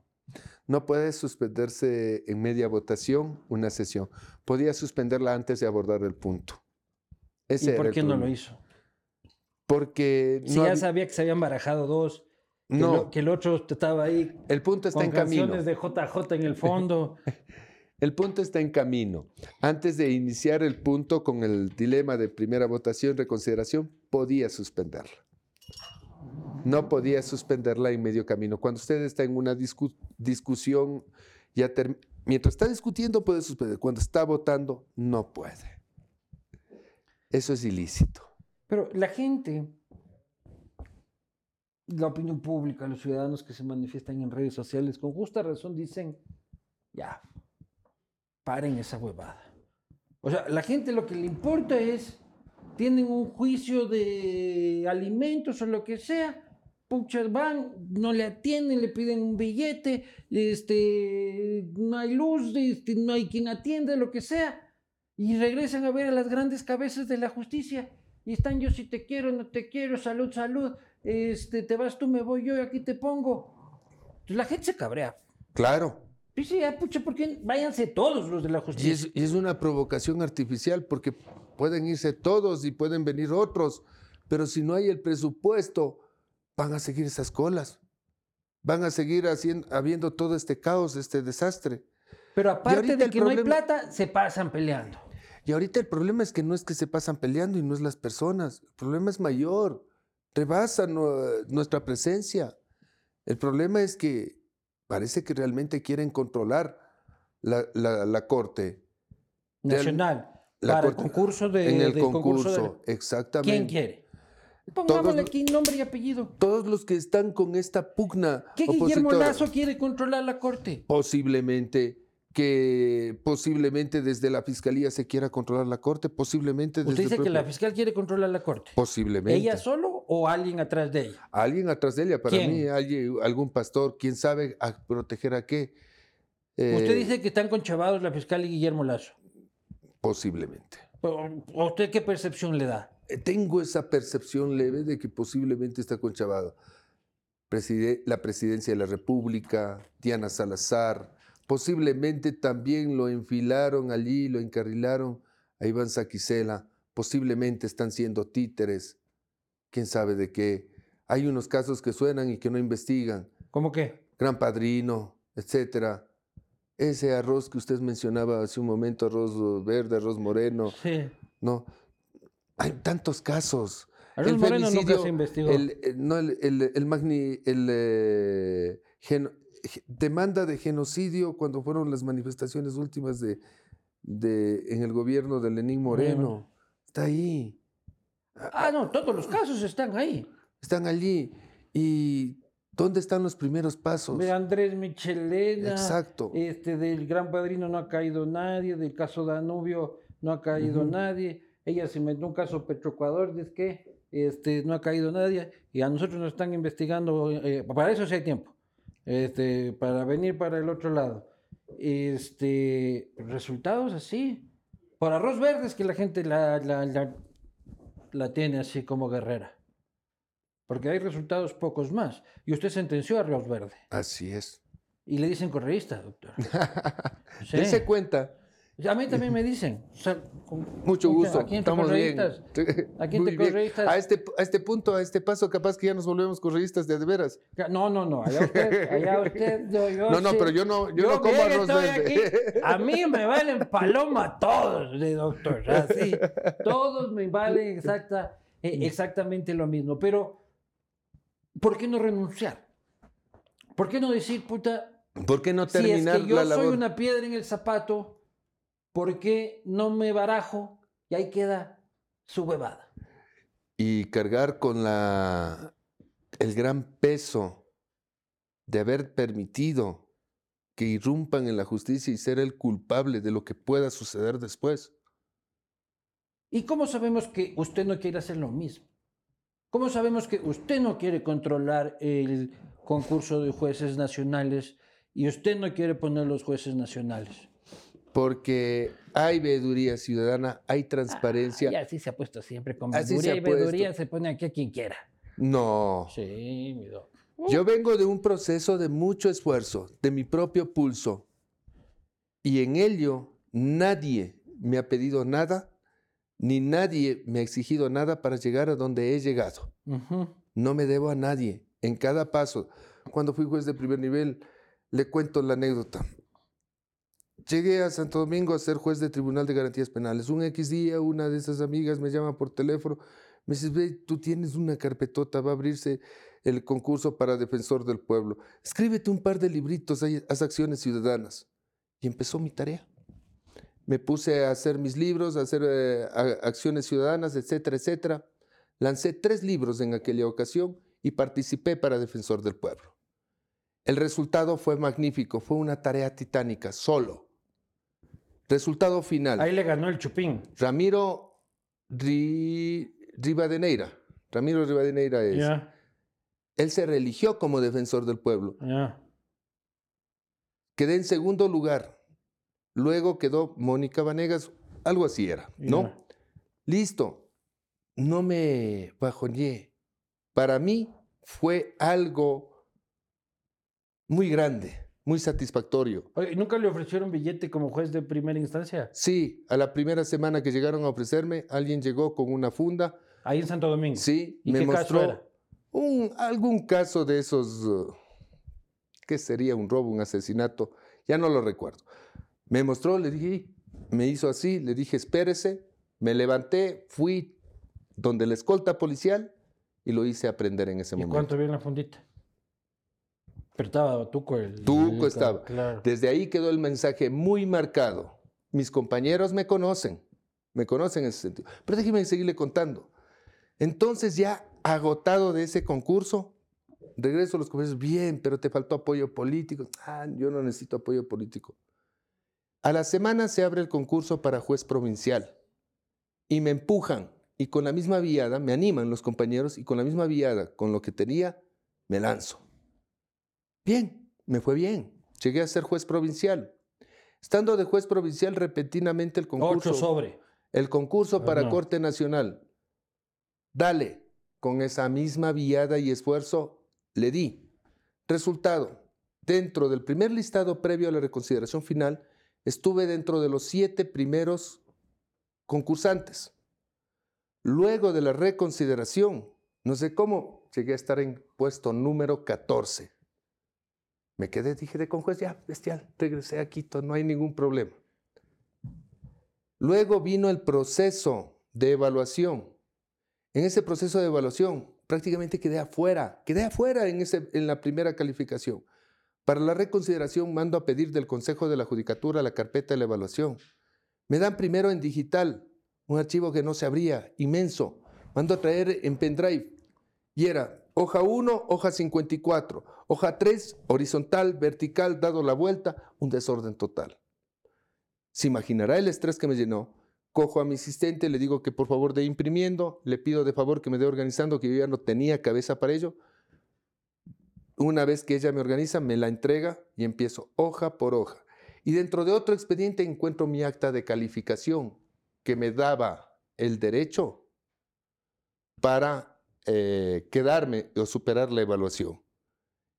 No puede suspenderse en media votación una sesión. Podía suspenderla antes de abordar el punto. Ese ¿Y por qué no lo hizo? Porque Si no ya sabía que se habían barajado dos, que, no, lo- que el otro estaba ahí el punto está con en camino. de JJ en el fondo. El punto está en camino. Antes de iniciar el punto con el dilema de primera votación, reconsideración, podía suspenderla. No podía suspenderla en medio camino. Cuando usted está en una discu- discusión, ya term- mientras está discutiendo puede suspender. Cuando está votando, no puede. Eso es ilícito. Pero la gente, la opinión pública, los ciudadanos que se manifiestan en redes sociales, con justa razón dicen, ya, paren esa huevada. O sea, la gente lo que le importa es, tienen un juicio de alimentos o lo que sea, puchas van, no le atienden, le piden un billete, este, no hay luz, este, no hay quien atienda, lo que sea, y regresan a ver a las grandes cabezas de la justicia y están yo si te quiero, no te quiero, salud, salud, este, te vas tú, me voy yo, y aquí te pongo. Entonces la gente se cabrea. Claro. Dice, ya, pucha, ¿por qué váyanse todos los de la Y justicia? es, y es una provocación artificial porque pueden irse todos y pueden venir otros, pero si no hay el presupuesto, van a seguir esas colas. Van a seguir haciendo, habiendo todo este caos, este desastre. Pero aparte de que no hay plata, se pasan peleando. Y ahorita el problema es que no es que se pasan peleando y no es las personas. El problema es mayor. Rebasa nu- nuestra presencia. El problema es que parece que realmente quieren controlar la, la- la corte Nacional. la para el concurso de. en el concurso concurso. de- Exactamente. ¿Quién quiere? Pongámosle aquí nombre y apellido. Todos los que están con esta pugna ¿Qué Guillermo Lazo quiere controlar la corte? posiblemente que posiblemente desde la fiscalía se quiera controlar la corte, posiblemente desde Usted dice que la fiscal quiere controlar la corte. posiblemente ¿Ella solo o alguien atrás de ella? alguien atrás de ella, para ¿Quién? mí alguien, algún pastor, quién sabe a proteger a qué. Eh, Usted dice que están conchavados la fiscal y Guillermo Lazo. posiblemente. Pero, ¿A usted qué percepción le da? Eh, Tengo esa percepción leve de que posiblemente está conchavado. Preside- la presidencia de la República, Diana Salazar, posiblemente también lo enfilaron allí, lo encarrilaron a Iván Saquicela, posiblemente están siendo títeres, quién sabe de qué. Hay unos casos que suenan y que no investigan, ¿Cómo qué? Gran Padrino, etcétera. Ese arroz que usted mencionaba hace un momento, arroz verde, arroz moreno, Sí. no. Hay tantos casos. Arroz El Moreno nunca se investigó. El, el- no, el, el- el magni- el, eh, geno- ge- demanda de genocidio cuando fueron las manifestaciones últimas de, de- en el gobierno de Lenín Moreno. Está ahí. Ah, no, todos los casos están ahí. Están allí. ¿Y dónde están los primeros pasos? De Andrés Michelena. Exacto. Este, del Gran Padrino no ha caído nadie. Del caso Danubio no ha caído nadie. Ella se metió un caso Petroecuador, dice que este, no ha caído nadie. Y a nosotros nos están investigando. eh, para eso sí hay tiempo. Este, para venir para el otro lado. Este, resultados así. Por arroz verde es que la gente la, la, la, la tiene así como guerrera. Porque hay resultados pocos más. Y usted sentenció a Arroz Verde. Así es. Y le dicen correísta, doctor. Sí. Dese cuenta. A mí también me dicen. o sea, con- Mucho gusto. Aquí entre Estamos bien. Aquí entre correístas. A este, a este punto, a este paso, capaz que ya nos volvemos correístas de, de veras. No, no, no. Allá usted, allá usted. Yo, yo No, no, sí. pero yo no, yo no como arroz aquí. A mí me valen paloma todos, doctor. Así. Todos me valen exacta, eh, exactamente lo mismo. Pero, ¿por qué no renunciar? ¿Por qué no decir, puta, ¿Por qué no si es terminar que yo la soy labor? una piedra en el zapato, ¿por qué no me barajo? Y ahí queda su huevada. Y cargar con la el gran peso de haber permitido que irrumpan en la justicia y ser el culpable de lo que pueda suceder después. ¿Y cómo sabemos que usted no quiere hacer lo mismo? ¿Cómo sabemos que usted no quiere controlar el concurso de jueces nacionales y usted no quiere poner los jueces nacionales? Porque hay veeduría ciudadana, hay transparencia. Y así se ha puesto siempre con Así veeduría y veeduría se pone aquí a quien quiera. No. Sí, mi doc. Yo vengo de un proceso de mucho esfuerzo, de mi propio pulso. Y en ello nadie me ha pedido nada, ni nadie me ha exigido nada para llegar a donde he llegado. No me debo a nadie. En cada paso, cuando fui juez de primer nivel, le cuento la anécdota. Llegué a Santo Domingo a ser juez de Tribunal de Garantías Penales. Un X día, una de esas amigas me llama por teléfono. Me dice, ve, tú tienes una carpetota, va a abrirse el concurso para defensor del pueblo. Escríbete un par de libritos, haz acciones ciudadanas. Y empezó mi tarea. Me puse a hacer mis libros, a hacer eh, acciones ciudadanas, etcétera, etcétera. Lancé tres libros en aquella ocasión y participé para Defensor del Pueblo. El resultado fue magnífico, fue una tarea titánica, solo. Resultado final. Ahí le ganó el chupín. Ramiro Ri- Rivadeneira. Ramiro Rivadeneira es. Él se religió como defensor del pueblo. ya. Quedé en segundo lugar. Luego quedó Mónica Vanegas, algo así era, ¿no? Listo. No me bajoneé. Para mí fue algo muy grande, muy satisfactorio. ¿y ¿Nunca le ofrecieron billete como juez de primera instancia? Sí, a la primera semana que llegaron a ofrecerme, alguien llegó con una funda. Ahí en Santo Domingo. Sí, ¿Y me qué caso mostró era? un, algún caso de esos, uh, ¿qué sería? Un robo, un asesinato, ya no lo recuerdo. Me mostró, le dije, me hizo así, le dije, espérese, me levanté, fui donde la escolta policial y lo hice aprender en ese ¿Y momento. cuánto había en la fundita? Pero estaba Tuco el... Tuco estaba. Claro. Desde ahí quedó el mensaje muy marcado. Mis compañeros me conocen, me conocen en ese sentido. Pero déjeme seguirle contando. Entonces ya agotado de ese concurso, regreso a los compañeros, bien, pero te faltó apoyo político. Ah, yo no necesito apoyo político. A la semana se abre el concurso para juez provincial y me empujan y con la misma viada, me animan los compañeros y con la misma viada, con lo que tenía, me lanzo. Bien, me fue bien. Llegué a ser juez provincial. Estando de juez provincial, repentinamente el concurso. Ocho sobre. El concurso Ah, para no. Corte Nacional. Dale, con esa misma viada y esfuerzo, le di. Resultado, dentro del primer listado previo a la reconsideración final, estuve dentro de los siete primeros concursantes. Luego de la reconsideración, no sé cómo, llegué a estar en puesto número 14. Me quedé, dije, de con juez, ya, bestial, regresé a Quito, no hay ningún problema. Luego vino el proceso de evaluación. En ese proceso de evaluación prácticamente quedé afuera, quedé afuera en, ese, en la primera calificación. Para la reconsideración mando a pedir del Consejo de la Judicatura la carpeta de la evaluación. Me dan primero en digital, un archivo que no se abría, inmenso. Mando a traer en pendrive y era hoja 1, hoja 54, hoja 3, horizontal, vertical, dado la vuelta, un desorden total. Se imaginará el estrés que me llenó. Cojo a mi asistente, le digo que por favor dé imprimiendo, le pido de favor que me dé organizando, que yo ya no tenía cabeza para ello. Una vez que ella me organiza, me la entrega y empiezo hoja por hoja. Y dentro de otro expediente encuentro mi acta de calificación que me daba el derecho para eh, quedarme o superar la evaluación.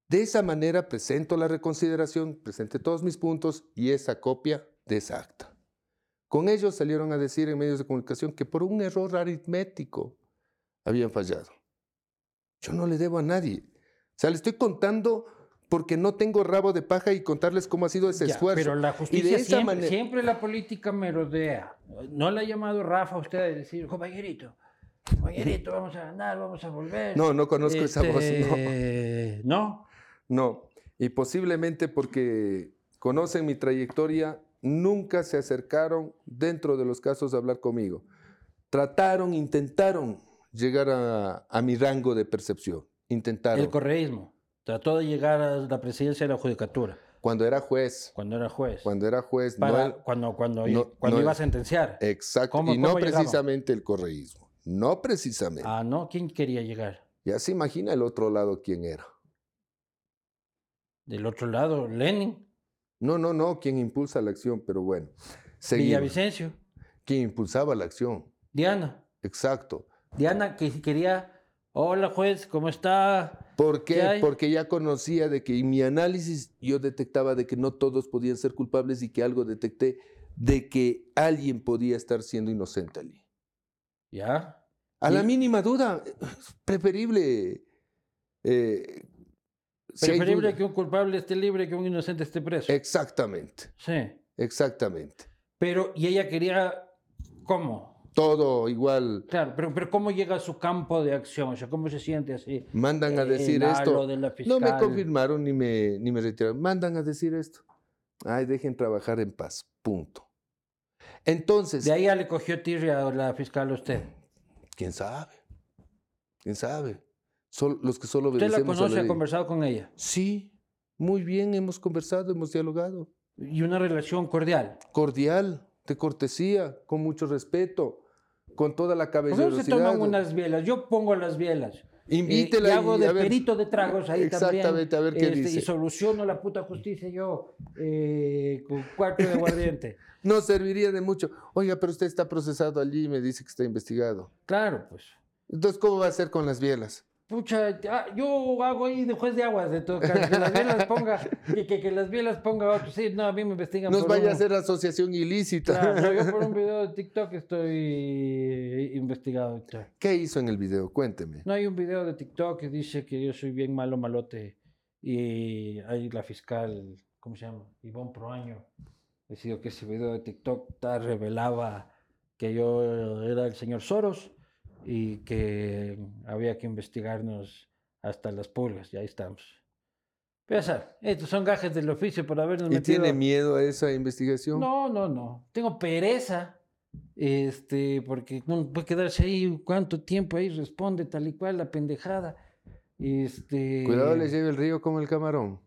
De esa manera presento la reconsideración, presenté todos mis puntos y esa copia de esa acta. Con ellos salieron a decir en medios de comunicación que por un error aritmético habían fallado. Yo no le debo a nadie. O sea, le estoy contando porque no tengo rabo de paja y contarles cómo ha sido ese Ya, esfuerzo. Pero la y de justicia esa siempre, manera, siempre la política merodea. No le ha llamado Rafa a usted a decir, compañerito, compañerito, vamos a ganar, vamos a volver. no, no conozco esa voz. No. Este, ¿No? No, y posiblemente porque conocen mi trayectoria, nunca se acercaron dentro de los casos a hablar conmigo. Trataron, intentaron llegar a, a mi rango de percepción. Intentaron. El correísmo. Trató de llegar a la presidencia de la judicatura Cuando era juez, cuando era juez. cuando era juez, no Para- el- cuando cuando, no- cuando no iba a sentenciar. exacto, ¿Cómo- y no cómo llegaban? precisamente el correísmo, no precisamente. Ah, ¿no? ¿Quién quería llegar? Ya se imagina el otro lado quién era. Del otro lado, Lenin, No, no, no, quién impulsa la acción, pero bueno. Seguimos. Villavicencio, Quien impulsaba la acción, Diana. exacto. Diana que quería, hola juez, ¿cómo está? ¿Por ¿Qué qué? Porque ya conocía de que en mi análisis yo detectaba de que no todos podían ser culpables y que algo detecté de que alguien podía estar siendo inocente allí. ¿Ya? A la mínima duda, preferible. eh, Preferible que un culpable esté libre que un inocente esté preso. Exactamente, sí. exactamente. Pero, y ella quería, ¿cómo? Todo igual. Claro, pero, pero ¿cómo llega a su campo de acción? O sea, ¿cómo se siente así? Mandan a Eh, decir esto. halo de la No me confirmaron ni me, ni me retiraron. Mandan a decir esto. Ay, dejen trabajar en paz. Punto. Entonces, De ahí ya le cogió tirria a la fiscal a usted. ¿quién sabe? ¿Quién sabe? Los que solo ¿Usted la a conoce? ¿Ha conversado con ella? Sí, muy bien, hemos conversado, hemos dialogado. Y una relación cordial. Cordial, de cortesía, con mucho respeto, con toda la ¿Por qué no se caballerosidad. toman unas bielas? Yo pongo las bielas. Y, Invítela y hago y, de ver, perito de tragos ahí Exactamente, también. a ver qué Este, dice. Y soluciono la puta justicia yo eh, con cuarto de guardiente. No serviría de mucho. Oiga, pero usted está procesado allí y me dice que está investigado. Claro, pues. Entonces, ¿cómo va a ser con las bielas? Pucha, ah, yo hago ahí de juez de aguas de todo. Que las bielas ponga, que, que, que las bielas ponga otro. Sí, no, a mí me investigan Nos por vaya un- a hacer asociación ilícita. Claro, yo por un video de TikTok estoy investigado. y tal. ¿Qué hizo en el video? Cuénteme. No hay un video de TikTok que dice que yo soy bien malo, malote. Y ahí la fiscal, ¿cómo se llama? Ivonne Proaño. Decidió que ese video de TikTok revelaba que yo era el señor Soros y que había que investigarnos hasta las pulgas. Y ahí estamos. Sabe, estos son gajes del oficio por habernos ¿Y metido... tiene miedo a esa investigación? No, no, no. Tengo pereza. Este, porque puede quedarse ahí cuánto tiempo ahí responde tal y cual la pendejada. Este. Cuidado, le lleve el río como el camarón.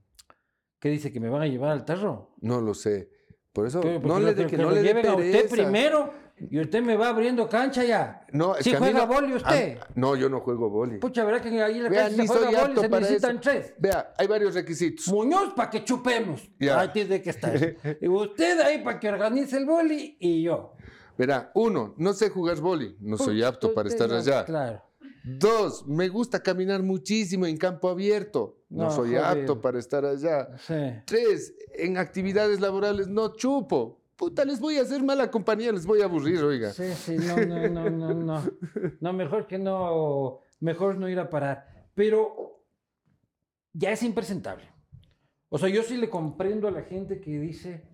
¿Qué dice? ¿Que me van a llevar al tarro? No lo sé. Por eso, no le, que que no le dé lleven a usted pereza. primero y usted me va abriendo cancha ya. No, si mí juega boli usted. a- no, yo no juego boli. Pucha, verá que ahí en la Vea, cancha se juega soy boli, se necesitan eso. tres. Vea, hay varios requisitos. Muñoz para que chupemos. Ya. Ahí tiene que estar. y usted ahí para que organice el boli y yo. Verá, uno, no sé jugar boli, no soy Pucha, apto para estar no- allá. Claro. Dos, me gusta caminar muchísimo en campo abierto, no, No, soy joder. apto para estar allá. Sí. Tres, en actividades laborales no chupo. Puta, les voy a hacer mala compañía, les voy a aburrir, oiga. Sí, sí, no, no, no, no, no. No, mejor que no, mejor no ir a parar. Pero ya es impresentable. O sea, yo sí le comprendo a la gente que dice,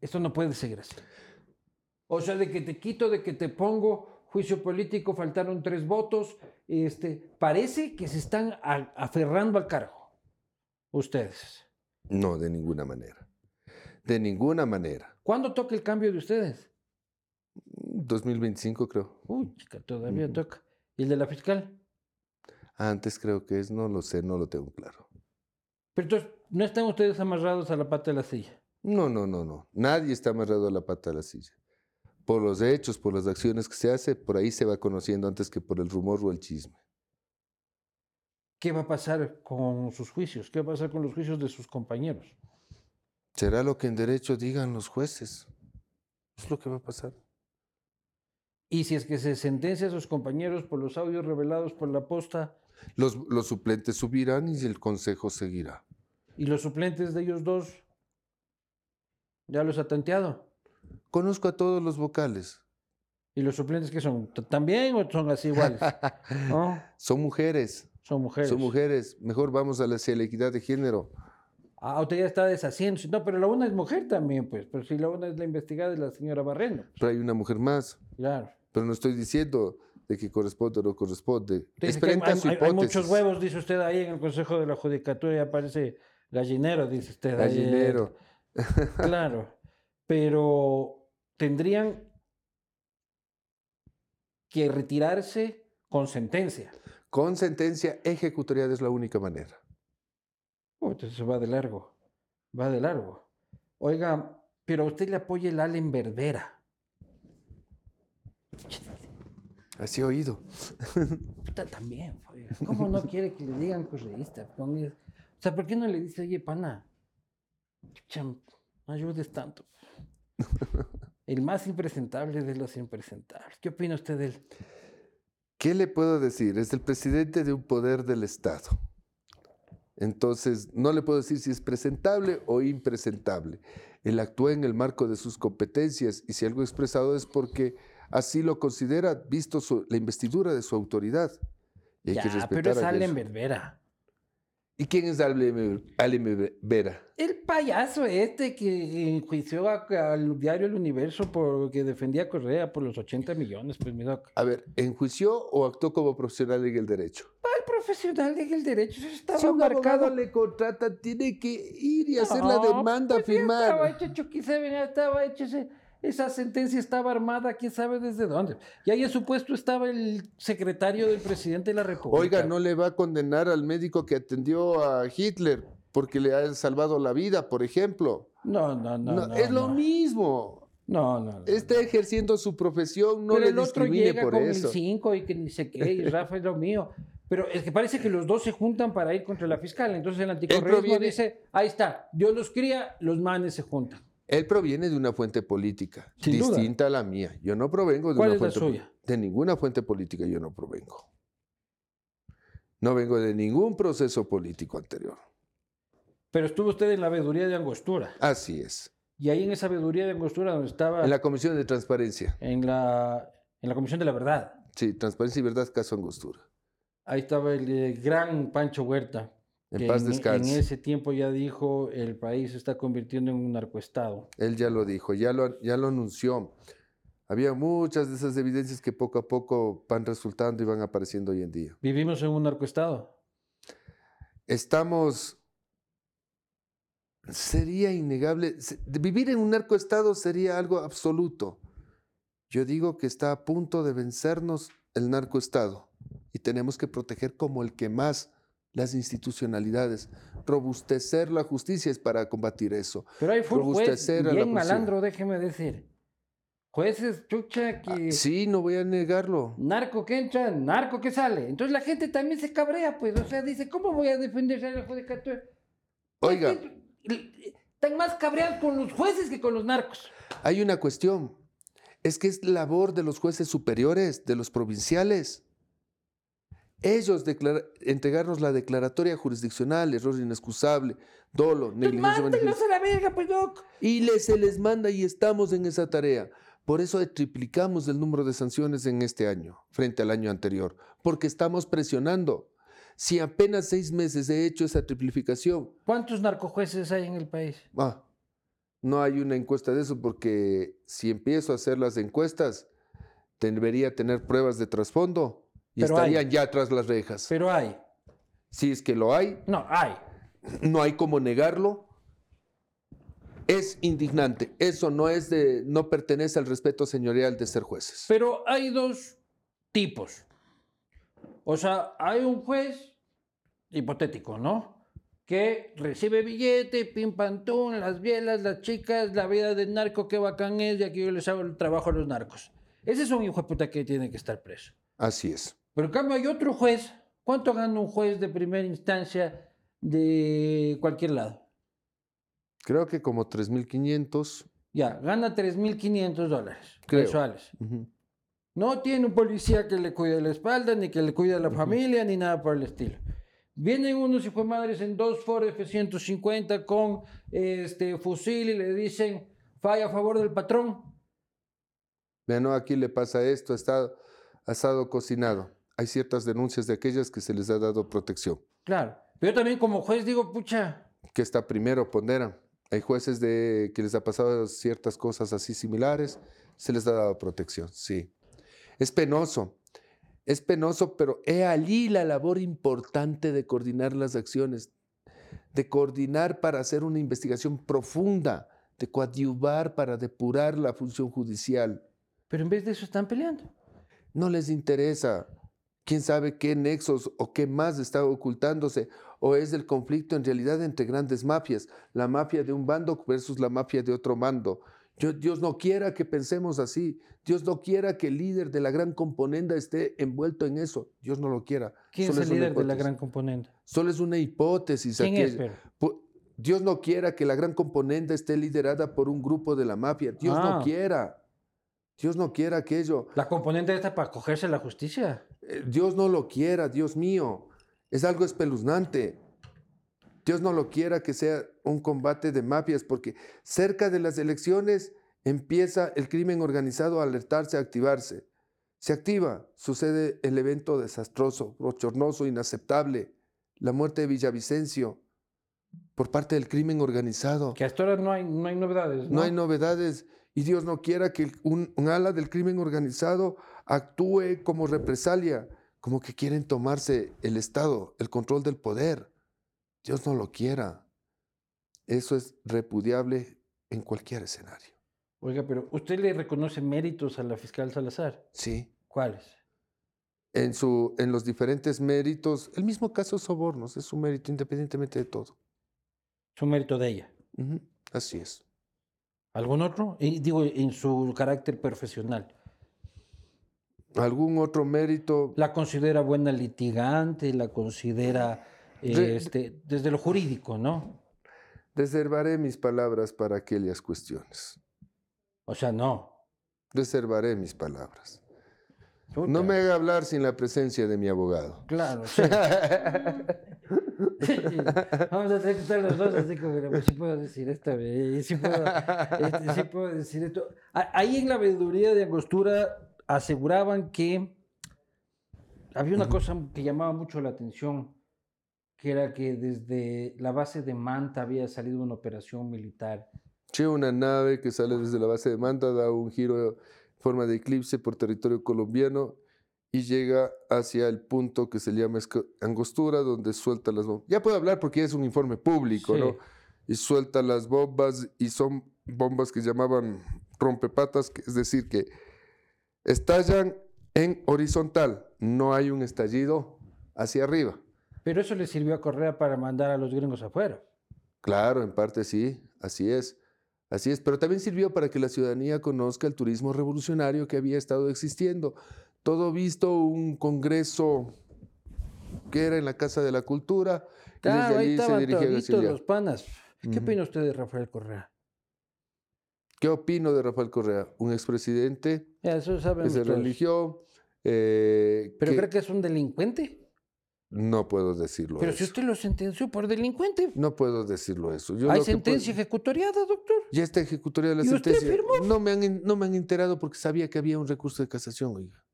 esto no puede seguir así. O sea, de que te quito, de que te pongo juicio político, faltaron tres votos. Este, parece que se están a- aferrando al cargo. Ustedes. No, de ninguna manera. De ninguna manera. ¿Cuándo toca el cambio de ustedes? 2025 creo. Uy, chica, todavía toca. ¿Y el de la fiscal? Antes creo que es, no lo sé, no lo tengo claro. Pero entonces, ¿no están ustedes amarrados a la pata de la silla? No, no, no, no. Nadie está amarrado a la pata de la silla. Por los hechos, por las acciones que se hace, por ahí se va conociendo antes que por el rumor o el chisme. ¿Qué va a pasar con sus juicios? ¿Qué va a pasar con los juicios de sus compañeros? Será lo que en derecho digan los jueces. Es lo que va a pasar. Y si es que se sentencia a sus compañeros por los audios revelados por la posta Los, los suplentes subirán y el consejo seguirá. y los suplentes de ellos dos, ya los ha tanteado. Conozco a todos los vocales. ¿Y los suplentes qué son? ¿T- ¿También o son así iguales? ¿No? Son mujeres. Son mujeres. Son mujeres. Mejor vamos a la, hacia la equidad de género. Ah, usted ya está deshaciendo. No, pero la una es mujer también, pues. Pero si la una es la investigada es la señora Barreno. Pero hay una mujer más. Claro. Pero no estoy diciendo de que corresponde o no corresponde. Dice que hay, su hay- hay muchos huevos, dice usted ahí en el Consejo de la Judicatura, y aparece gallinero, dice usted. ahí, Gallinero. Claro, pero tendrían que retirarse con sentencia. Con sentencia ejecutorial es la única manera. Uy, entonces va de largo, va de largo. Oiga, pero a usted le apoya el Allen Berbera. Así he oído. Puta, también, oiga, ¿cómo no quiere que le digan correísta? O sea, ¿por qué no le dice, oye, pana, no ayudes tanto? El más impresentable de los impresentables. ¿Qué opina usted de él? ¿Qué le puedo decir? Es el presidente de un poder del Estado. Entonces, no le puedo decir si es presentable o impresentable. Él actúa en el marco de sus competencias y si algo expresado es porque así lo considera, visto su- la investidura de su autoridad. Y hay que respetar pero es Allen. Berbera. ¿Y quién es Alem Alem Vera? El payaso este que enjuició al diario El Universo porque defendía a Correa por los 80 millones, pues mi doc. A ver, ¿enjuició o actuó como profesional en el derecho? Profesional en el derecho eso estaba Si un marcado. le contrata, tiene que ir y hacer la No, demanda, pues ya Estaba firmar. hecho, ya estaba hecho esa sentencia estaba armada, quién sabe desde dónde. Y ahí en su puesto estaba el secretario del presidente de la República. Oiga, no le va a condenar al médico que atendió a Hitler porque le ha salvado la vida, por ejemplo. No, no, no. No, no, es lo no. mismo. No, no. no, Está ejerciendo su profesión, no Pero le el otro llega por con eso. el 5 y que ni sé qué, y Rafa es lo mío. Pero es que parece que los dos se juntan para ir contra la fiscal. Entonces el anticorreísmo proviene- dice, ahí está, Dios los cría, los manes se juntan. Él proviene de una fuente política Sin duda. distinta a la mía. Yo no provengo de ¿Cuál una es fuente suya? de ninguna fuente política yo no provengo. No vengo de ningún proceso político anterior. Pero estuvo usted en la veeduría de Angostura. Así es. Y ahí en esa veeduría de Angostura donde estaba En la Comisión de Transparencia. en la, en la Comisión de la Verdad. Sí, Transparencia y Verdad, caso Angostura. Ahí estaba el eh, gran Pancho Huerta. En paz en, descanse. En ese tiempo ya dijo, el país se está convirtiendo en un narcoestado. Él ya lo dijo, ya lo, ya lo anunció. Había muchas de esas evidencias que poco a poco van resultando y van apareciendo hoy en día. Vivimos en un narcoestado. Estamos... Sería innegable. Vivir en un narcoestado sería algo absoluto. Yo digo que está a punto de vencernos el narcoestado y tenemos que proteger como el que más las institucionalidades. Robustecer la justicia es para combatir eso. Pero hay juez Robustecer la bien malandro, déjeme decir. Jueces, chucha, que... Ah, Sí, no voy a negarlo. Narco que entra, narco que sale. Entonces la gente también se cabrea, pues. O sea, dice, ¿cómo voy a defender a la judicatura? Oiga, Es que Están más cabreados con los jueces que con los narcos. hay una cuestión. Es que es labor de los jueces superiores, de los provinciales. Ellos entregarnos la declaratoria jurisdiccional, error inexcusable, dolo, negligencia. a la verga, pues, doc. Y le- se les manda y estamos en esa tarea. Por eso triplicamos el número de sanciones en este año, frente al año anterior, porque estamos presionando. Si apenas seis meses he hecho esa triplificación, ¿Cuántos narcojueces hay en el país? ah, no hay una encuesta de eso, porque si empiezo a hacer las encuestas, debería tener pruebas de trasfondo y Pero hay. estarían ya tras las rejas. Pero hay. si es que lo hay, No, hay. no hay como negarlo. Es indignante. Eso no es de, no pertenece al respeto señorial de ser jueces. Pero hay dos tipos. O sea, hay un juez hipotético, ¿no? Que recibe billete, pim pantún, las bielas, las chicas, la vida del narco, qué bacán es, y aquí yo les hago el trabajo a los narcos. Ese es un hijo de puta que tiene que estar preso. Así es. Pero en cambio hay otro juez. ¿Cuánto gana un juez de primera instancia de cualquier lado? Creo que como 3.500. Ya, gana 3.500 dólares Creo. mensuales. No tiene un policía que le cuide la espalda, ni que le cuide la familia, ni nada por el estilo. Vienen unos hijos de madres en dos Ford F-150 con este, fusil y le dicen, falla a favor del patrón. Vean, no, aquí le pasa esto, ha estado, ha estado cocinado. Hay ciertas denuncias de aquellas que se les ha dado protección. Claro. Pero yo también como juez digo, pucha, Que está primero, ponderan. Hay jueces de, que les ha pasado ciertas cosas así similares, se les ha dado protección, sí. Es penoso, es penoso, pero he allí la labor importante de coordinar las acciones, de coordinar para hacer una investigación profunda, de coadyuvar para depurar la función judicial. pero en vez de eso están peleando. No les interesa. ¿Quién sabe qué nexos o qué más está ocultándose? ¿O es el conflicto en realidad entre grandes mafias? La mafia de un bando versus la mafia de otro bando. Yo- Dios no quiera que pensemos así. Dios no quiera que el líder de la gran componenda esté envuelto en eso. Dios no lo quiera. ¿Quién Solo es el líder de la hipótesis. gran componente? Solo es una hipótesis. ¿Quién es, pero? Dios no quiera que la gran componenda esté liderada por un grupo de la mafia. Dios Ah. no quiera. Dios no quiera aquello. La componente está para cogerse la justicia. Eh, Dios no lo quiera, Dios mío. Es algo espeluznante. Dios no lo quiera que sea un combate de mafias, porque cerca de las elecciones empieza el crimen organizado a alertarse, a activarse. Se activa, sucede el evento desastroso, bochornoso, inaceptable, la muerte de Villavicencio por parte del crimen organizado. Que hasta ahora no hay, no hay novedades. No, No hay novedades y Dios no quiera que un, un ala del crimen organizado actúe como represalia, como que quieren tomarse el Estado, el control del poder. Dios no lo quiera. Eso es repudiable en cualquier escenario. Oiga, pero ¿usted le reconoce méritos a la fiscal Salazar? Sí. ¿Cuáles? En, su, en los diferentes méritos, el mismo caso de sobornos es un mérito independientemente de todo. Es un mérito de ella. Así es. ¿Algún otro? Y digo, en su carácter profesional. ¿Algún otro mérito? ¿La considera buena litigante? ¿La considera Re- este, desde lo jurídico, no? Reservaré mis palabras para aquellas cuestiones. O sea, no. Reservaré mis palabras. No me haga hablar sin la presencia de mi abogado. Claro, sí. Vamos a tener que estar los dos así como, "Pero sí puedo decir esto, sí puedo, este, sí puedo decir esto. Ahí en la veeduría de Angostura aseguraban que había una cosa que llamaba mucho la atención, que era que desde la base de Manta había salido una operación militar. Che, una nave que sale desde la base de Manta, da un giro en forma de eclipse por territorio colombiano y llega hacia el punto que se llama Angostura, donde suelta las bombas. Ya puedo hablar porque es un informe público, Sí. ¿no? Y suelta las bombas y son bombas que llamaban rompepatas, es decir, que estallan en horizontal, no hay un estallido hacia arriba. Pero eso le sirvió a Correa para mandar a los gringos afuera. Claro, en parte sí, así es. Así es, pero también sirvió para que la ciudadanía conozca el turismo revolucionario que había estado existiendo. Todo visto un congreso que era en la Casa de la Cultura. y desde ahí se dirigía los panas. ¿Qué opina usted de Rafael Correa? ¿Qué opino de Rafael Correa? Un expresidente eso que se religió. eh, ¿Pero que- cree que es un delincuente? No puedo decirlo Pero eso. si usted lo sentenció por delincuente. No puedo decirlo eso. Yo Hay puedo- sentencia ejecutoriada, doctor. Ya está ejecutoria la ¿Y usted sentencia. firmó? No me, han, no me han enterado porque sabía que había un recurso de casación, oiga.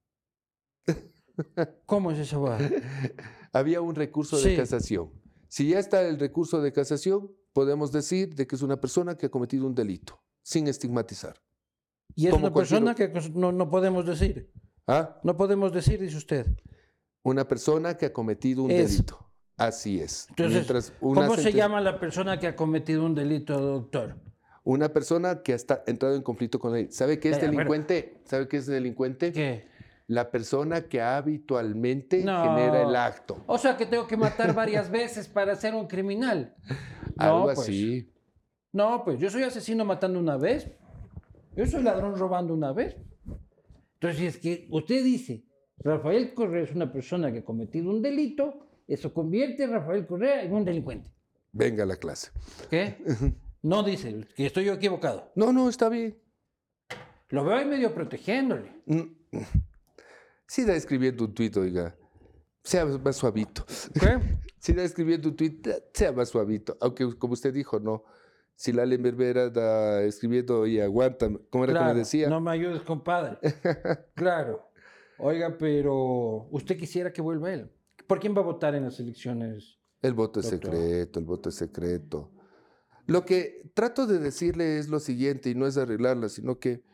¿Cómo es hueá? Había un recurso Sí. de casación. Si ya está el recurso de casación, podemos decir de que es una persona que ha cometido un delito, sin estigmatizar. Y es una persona que no, no podemos decir. ¿Ah? No podemos decir, dice usted. Una persona que ha cometido un Es. delito. Así es. Entonces, una ¿cómo se llama la persona que ha cometido un delito, doctor? Una persona que ha entrado en conflicto con la ley. ¿Sabe qué es pero- delincuente? ¿Sabe qué es delincuente? ¿Qué? La persona que habitualmente No. genera el acto. O sea, que tengo que matar varias veces para ser un criminal. No, Algo pues. así. No, pues yo soy asesino matando una vez. Yo soy ladrón robando una vez. Entonces, si es que usted dice, Rafael Correa es una persona que ha cometido un delito, eso convierte a Rafael Correa en un delincuente. Venga a la clase. ¿Qué? No dice, que estoy yo equivocado. No, no, está bien. Lo veo ahí medio protegiéndole. Mm. Siga escribiendo un tuit, oiga. Sea más suavito. ¿Qué? Siga escribiendo un tuit, sea más suavito. Aunque, como usted dijo, no. Si Lalen Berbera está escribiendo y aguanta, ¿cómo era que me decía? No me ayudes, compadre. claro. Oiga, pero usted quisiera que vuelva él. ¿Por quién va a votar en las elecciones? El voto es Doctor. secreto, el voto es secreto. Lo que trato de decirle es lo siguiente, y no es arreglarla, sino que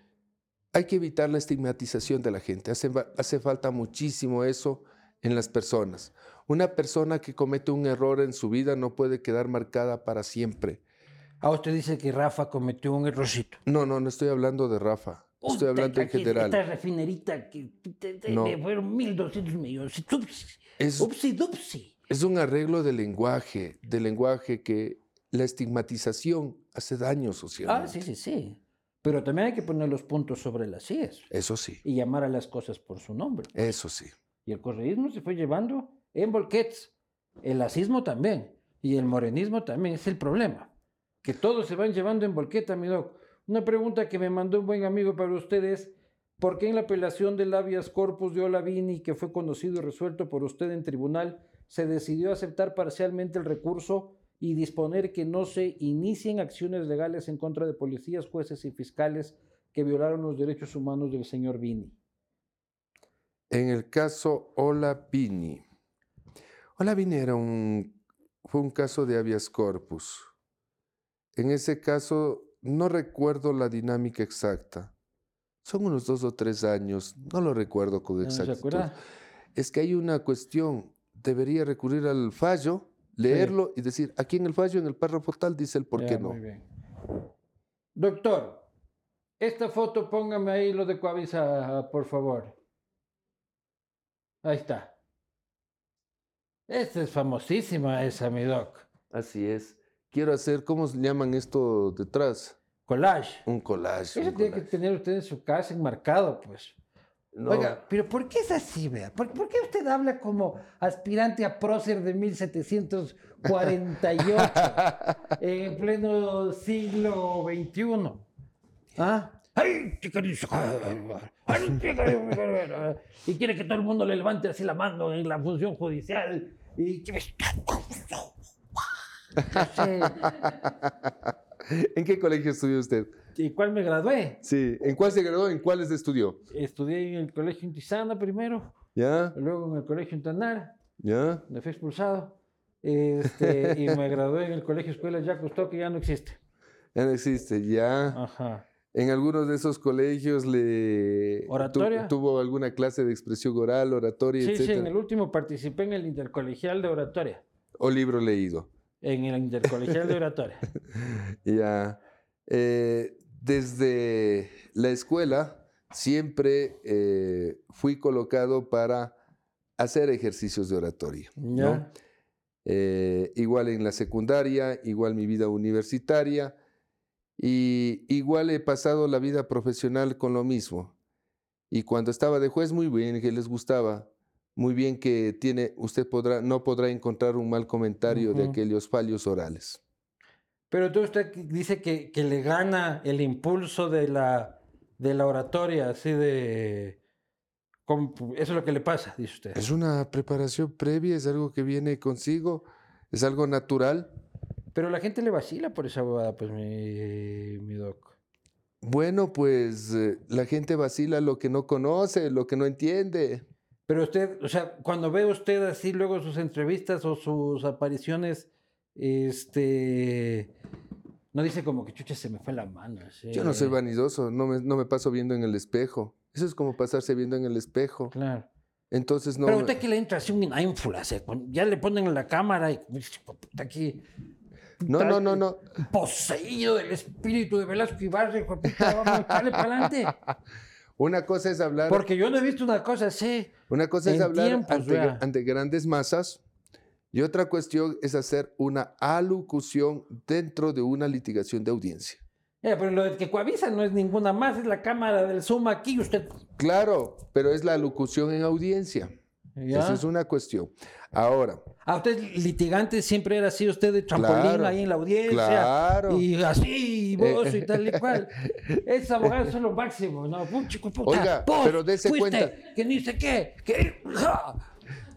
hay que evitar la estigmatización de la gente. Hace falta muchísimo eso en las personas. Una persona que comete un error en su vida no puede quedar marcada para siempre. Ah, usted dice que Rafa cometió un errorcito. No, no, no estoy hablando de Rafa. Estoy hablando en general. Esta refinerita que te- te- No. le fueron 1.200 millones. Es, upsi, dupsi. es un arreglo de lenguaje, de lenguaje que la estigmatización hace daño Ah, socialmente. sí, sí, sí. Pero también hay que poner los puntos sobre las IES Eso sí, y llamar a las cosas por su nombre. eso sí. Y el correísmo se fue llevando en volquets. El asismo también. Y el morenismo también. Es el problema. Que todos se van llevando en volqueta, mi doc. Una pregunta que me mandó un buen amigo para ustedes. ¿Por qué en la apelación del habeas corpus de Olavini, que fue conocido y resuelto por usted en tribunal, se decidió aceptar parcialmente el recurso y disponer que no se inicien acciones legales en contra de policías, jueces y fiscales que violaron los derechos humanos del señor Vini? En el caso Olavini. Olavini era un, fue un caso de habeas corpus. En ese caso, no recuerdo la dinámica exacta. Son unos dos o tres años, no lo recuerdo con ¿No se exactitud. Es que hay una cuestión, debería recurrir al fallo, leerlo y decir, aquí en el fallo, en el párrafo tal, dice el por Ya, qué no. Muy bien. Doctor, esta foto póngame ahí lo de Coavisa, por favor. Ahí está. Esta es famosísima esa, mi doc. Así es. Quiero hacer, ¿cómo se llaman esto detrás? Collage. Un collage. Eso un tiene que tener usted en su casa enmarcado, pues. No. Oiga, pero ¿por qué es así, vea? ¿Por, por qué usted habla como aspirante a prócer de 1748 en pleno siglo XXI? ¿Ah? Y quiere que todo el mundo le levante así la mano en la función judicial. Y que... ¿En qué colegio estudió usted? ¿Y cuál me gradué? Sí. ¿En cuál se graduó? ¿En cuáles estudió? Estudié en el colegio Intisana primero, ¿Ya? luego en el colegio Intanar, ¿Ya? donde fui expulsado. Este, y me gradué en el colegio Escuela Jacques Cousteau, que ya no existe. Ya no existe, ya. Ajá. En algunos de esos colegios le tu- ¿Oratoria? tuvo alguna clase de expresión oral, oratoria, Sí, sí, en el último participé en el intercolegial de oratoria. O libro leído. En el intercolegial de oratoria. Ya. Eh, desde la escuela siempre eh, fui colocado para hacer ejercicios de oratoria. ¿no? Ya. eh, igual en la secundaria, igual mi vida universitaria, y igual he pasado la vida profesional con lo mismo. Y cuando estaba de juez, muy bien, que les gustaba, muy bien que tiene, usted podrá, no podrá encontrar un mal comentario de aquellos fallos orales. Pero entonces usted dice que, que le gana el impulso de la, de la oratoria, así de... como- eso es lo que le pasa, dice usted. Es una preparación previa, es algo que viene consigo, es algo natural. Pero la gente le vacila por esa bobada, pues, mi, mi doc. Bueno, pues eh, la gente vacila lo que no conoce, lo que no entiende. Pero usted, o sea, cuando ve usted así luego sus entrevistas o sus apariciones, este... No dice como que chucha se me fue la mano. así. Yo no soy vanidoso, no me, no me paso viendo en el espejo. Eso es como pasarse viendo en el espejo. Claro. Entonces no... Pero usted que le entra así un cuando ya le ponen en la cámara y está aquí No, no, no, no. poseído del espíritu de Velasco Ibarra, vamos a para adelante. Una cosa es hablar, Porque yo no he visto una cosa así. una cosa es hablar tiempos, ante, ante grandes masas y otra cuestión es hacer una alocución dentro de una litigación de audiencia. Eh, pero lo que coavisa no es ninguna más, es la cámara del Zoom aquí, usted. Claro, pero es la alocución en audiencia. ¿ya? Esa es una cuestión. Ahora, A usted litigante siempre era así, usted de trampolín Claro, ahí en la audiencia. claro. Y así, y Eh, tal y cual. Esos abogados son lo máximo, ¿no? Puta, Oiga, vos pero fuiste, cuenta. Que ni sé qué, que...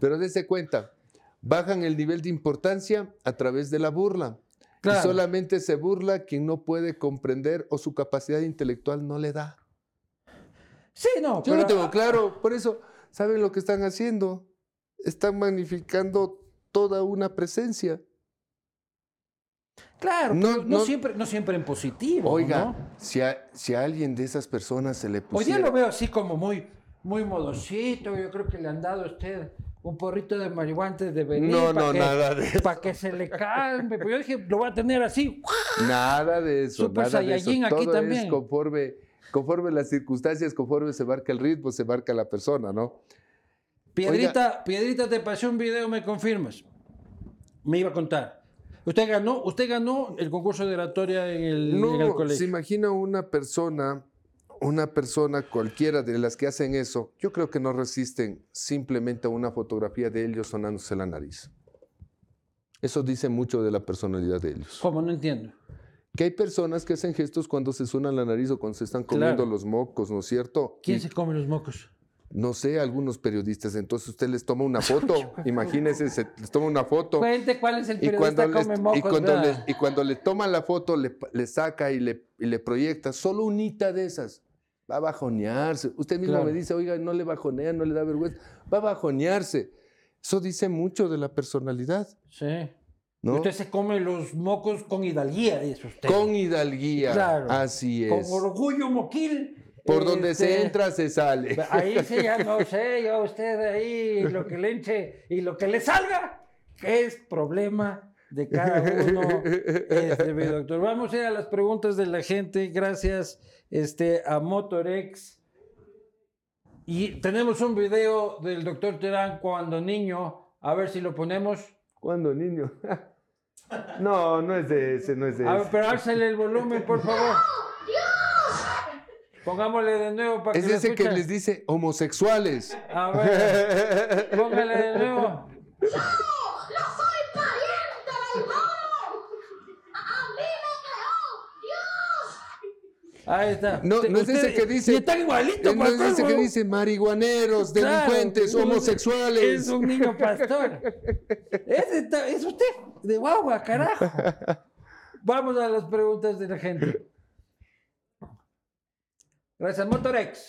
pero dése cuenta, bajan el nivel de importancia a través de la burla. Claro. Y solamente se burla quien no puede comprender o su capacidad intelectual no le da. Sí, no, Yo pero- lo tengo claro, por eso, ¿saben lo que están haciendo? Están magnificando toda una presencia. Claro, No, pero no, no- siempre, no siempre en positivo. Oiga, ¿no? si, a, si a alguien de esas personas se le Hoy pusiera... día lo veo así como muy, muy modosito. Yo creo que le han dado a usted un porrito de marihuana de venir. No, pa' no, que- nada de eso. Para que se le calme. Pero yo dije, lo va a tener así. Nada de eso, Super nada de eso. Saiyajin aquí Todo también. es conforme, conforme las circunstancias, conforme se marca el ritmo, se marca la persona, ¿no? Piedrita, Piedrita, te pasé un video, ¿me confirmas? Me iba a contar. Usted ganó, usted ganó el concurso de oratoria en el, en el No, colegio. se imagina una persona, una persona cualquiera de las que hacen eso, yo creo que no resisten simplemente a una fotografía de ellos sonándose la nariz. Eso dice mucho de la personalidad de ellos. ¿Cómo? No entiendo. Que hay personas que hacen gestos cuando se suenan la nariz o cuando se están comiendo Claro. los mocos, ¿no es cierto? ¿Quién Y- se come los mocos? No sé, algunos periodistas. Entonces usted les toma una foto. Imagínese, se, les toma una foto. Cuente cuál es el Y cuando, periodista les, come y, mocos. cuando vea. les- y cuando le toman la foto, le, saca y le, y le proyecta solo unita de esas. Va a bajonearse. Usted mismo Claro. me dice, oiga, no le bajonea, no le da vergüenza. Va a bajonearse. Eso dice mucho de la personalidad, Sí. ¿no? Usted se come los mocos con hidalguía, dice usted. Con hidalguía. Claro. Así Con es. orgullo moquil. Por donde se este, entra, se sale. Ahí sí, ya no sé, ya usted ahí lo que le enche y lo que le salga, que es problema de cada uno. Este, mi doctor. Vamos a ir a las preguntas de la gente. Gracias este, a Motorex. Y tenemos un video del doctor Terán cuando niño. A ver si lo ponemos. ¿Cuándo, niño? no, no es de ese, no es de A ver, pero el volumen, por favor. Pongámosle de nuevo para Es que lo ese que les dice homosexuales. A ver, póngale de nuevo. ¡Yo soy pariente del mono! ¡A mí me creó Dios! Ahí está. No, no es ese que dice. Y está igualito, Eh, No es ese que dice marihuaneros, delincuentes, es- homosexuales. Es un niño pastor. Está- es usted, de guagua, carajo. Vamos a las preguntas de la gente. Gracias, Motorex.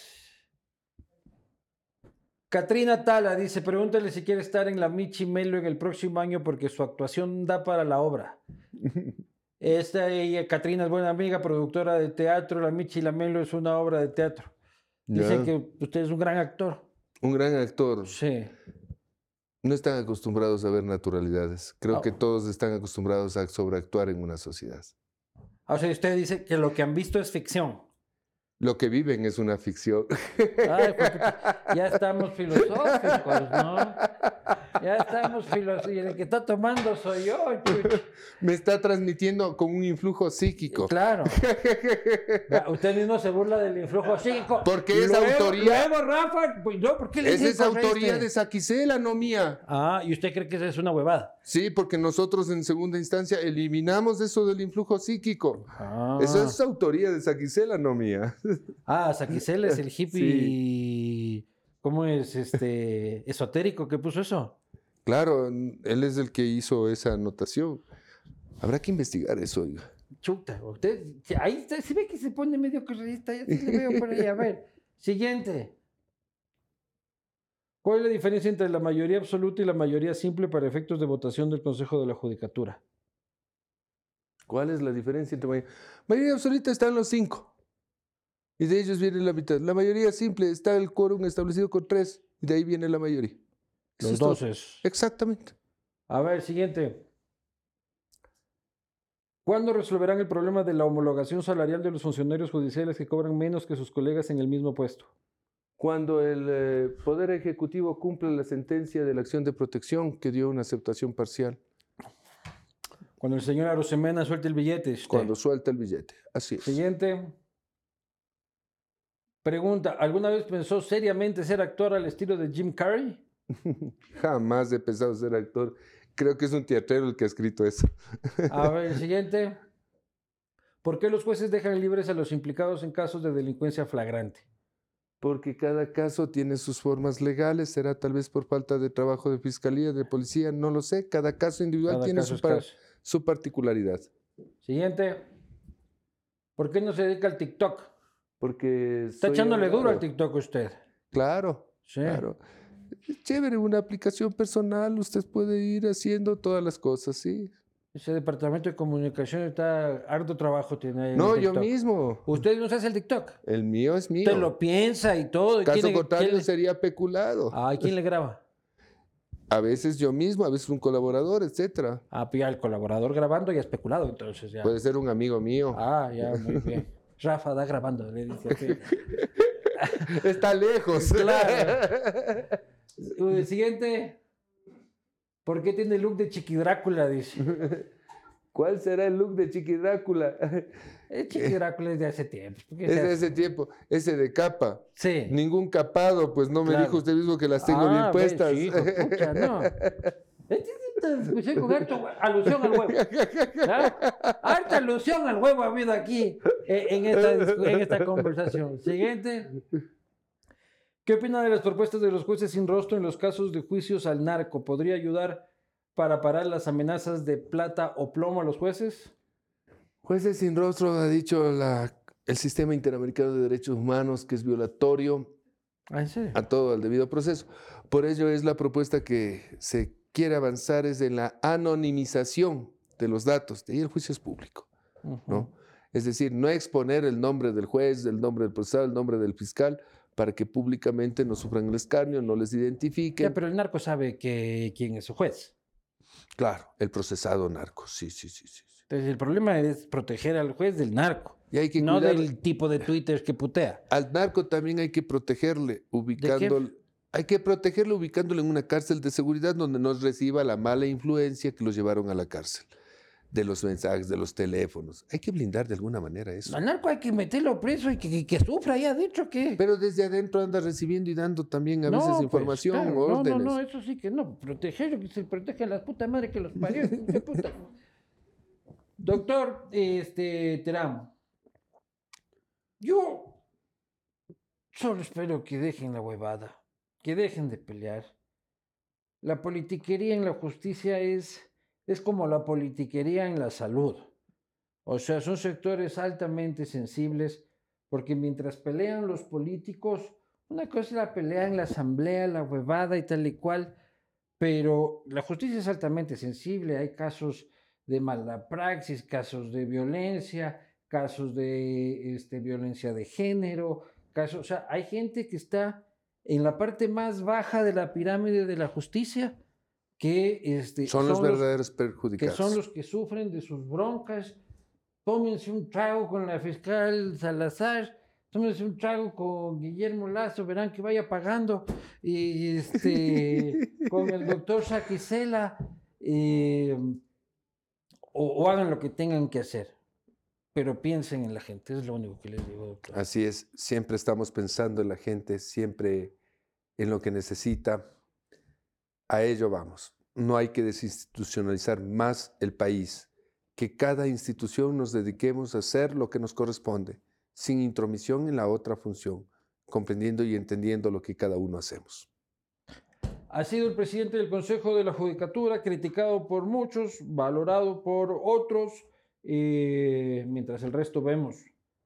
Katrina Tala dice, pregúntale si quiere estar en la Michi Melo en el próximo año porque su actuación da para la obra. Esta ella, Katrina es buena amiga, productora de teatro. La Michi y la Melo es una obra de teatro. Dice que usted es un gran actor. Un gran actor. Sí. No están acostumbrados a ver naturalidades. Creo Ah. que todos están acostumbrados a sobreactuar en una sociedad. O sea, usted dice que lo que han visto es ficción. Lo que viven es una ficción. Puta, ya estamos filosóficos, ¿no? Ya estamos filosóficos. Y el que está tomando soy yo, chucho. Me está transmitiendo con un influjo psíquico. Claro. Usted mismo se burla del influjo psíquico. Porque es Luego- autoría- Luego, Rafa, pues no, ¿por qué le Esa es autoría este? de Saquicela, no mía. Ah, ¿y usted cree que esa es una huevada? Sí, porque nosotros en segunda instancia eliminamos eso del influjo psíquico. Ah, Eso es autoría de Saquicela, no mía. ah Saquicel es el hippie. ¿Cómo es este esotérico que puso eso? Claro, él es el que hizo esa anotación. Habrá que investigar eso, oiga. Chuta, usted, ahí está, se ve que se pone medio correísta, ya sí le veo por ahí. A ver, siguiente. ¿Cuál es la diferencia entre la mayoría absoluta y la mayoría simple para efectos de votación del Consejo de la Judicatura? ¿Cuál es la diferencia entre mayoría? Mayoría absoluta están los cinco. Y de ellos viene la mitad. La mayoría simple está el quórum establecido con tres. Y de ahí viene la mayoría. Los es doces. Exactamente. A ver, siguiente. ¿Cuándo resolverán el problema de la homologación salarial de los funcionarios judiciales que cobran menos que sus colegas en el mismo puesto? Cuando el eh, Poder Ejecutivo cumple la sentencia de la acción de protección que dio una aceptación parcial. Cuando el señor Arosemena suelte el billete. este. Cuando suelta el billete. Así es. Siguiente. Pregunta, ¿alguna vez pensó seriamente ser actor al estilo de Jim Carrey? Jamás he pensado ser actor. Creo que es un teatrero el que ha escrito eso. A ver, el siguiente. ¿Por qué los jueces dejan libres a los implicados en casos de delincuencia flagrante? Porque cada caso tiene sus formas legales, será tal vez por falta de trabajo de fiscalía, de policía, no lo sé. Cada caso individual Cada tiene caso su, es par- caso. su particularidad. Siguiente. ¿Por qué no se dedica al TikTok? Porque Está echándole duro al. TikTok usted. Claro, Sí. claro. Es chévere, una aplicación personal, usted puede ir haciendo todas las cosas, sí. Ese departamento de comunicación está harto trabajo tiene ahí en No, el yo mismo. Usted no se hace el TikTok. El mío es mío. Usted lo piensa y todo. ¿y Caso quién le- contrario quién le- sería peculado. Ay, ¿quién le graba? A veces yo mismo, a veces un colaborador, etcétera. Ah, pues ya el colaborador grabando y especulado, entonces ya. Puede ser un amigo mío. Ah, ya, muy bien. Rafa da grabando, le dice. Está lejos. Claro. Siguiente. ¿Por qué tiene el look de Chiqui Drácula? Dice. ¿Cuál será el look de Chiqui Drácula? El Chiqui Drácula es de hace tiempo. ¿por qué Es de hace? ese tiempo, ese de capa. Sí. Ningún capado, pues no me Claro. dijo usted mismo que las tengo Ah, bien ve, puestas. sí, hijo pucha, no. Escuché con harto hue- alusión al huevo. ¿ya? Harta alusión al huevo ha habido aquí eh, en esta, discu- en esta conversación. Siguiente. ¿Qué opina de las propuestas de los jueces sin rostro en los casos de juicios al narco? ¿Podría ayudar para parar las amenazas de plata o plomo a los jueces? Jueces sin rostro ha dicho la- el sistema interamericano de derechos humanos que es violatorio Ah, ¿en serio? a todo el debido proceso. Por ello es la propuesta que se quiere avanzar es en la anonimización de los datos. De ahí el juicio es público. ¿no? Es decir, no exponer el nombre del juez, el nombre del procesado, el nombre del fiscal, para que públicamente no sufran el escarnio, no les identifiquen. Ya, pero el narco sabe que quién es su juez. Claro, el procesado narco, sí, sí, sí, sí. Entonces el problema es proteger al juez del narco, Y hay que no del tipo de Twitter que putea. Al narco también hay que protegerle, ubicándolo. Hay que protegerle ubicándolo en una cárcel de seguridad donde no reciba la mala influencia que lo llevaron a la cárcel. De los mensajes, de los teléfonos. Hay que blindar de alguna manera eso. Al narco hay que meterlo preso y que, que- que sufra ahí adentro, ¿qué? Pero desde adentro anda recibiendo y dando también a veces pues, información, claro, órdenes. No, no, no, eso sí que no. Proteger, que se protege a la puta madre que los parió. puta. Doctor, este, Teramo. Yo solo espero que dejen la huevada, que dejen de pelear. La politiquería en la justicia es, es como la politiquería en la salud. O sea, son sectores altamente sensibles porque mientras pelean los políticos, una cosa es la pelea en la asamblea, la huevada y tal y cual, pero la justicia es altamente sensible. Hay casos de mala praxis, casos de violencia, casos de este, violencia de género, casos, o sea, hay gente que está en la parte más baja de la pirámide de la justicia que este, Son los verdaderos perjudicados. que son los que sufren de sus broncas. Tómense un trago con la fiscal Salazar. tómense un trago con Guillermo Lazo, verán que vaya pagando, y este, con el doctor Saquicela, eh, o, o hagan lo que tengan que hacer, pero piensen en la gente, es lo único que les digo, doctor. Así es, siempre estamos pensando en la gente, siempre en lo que necesita. A ello vamos. No hay que desinstitucionalizar más el país, que cada institución nos dediquemos a hacer lo que nos corresponde, sin intromisión en la otra función, comprendiendo y entendiendo lo que cada uno hacemos. Ha sido el presidente del Consejo de la Judicatura, criticado por muchos, valorado por otros, eh, mientras el resto vemos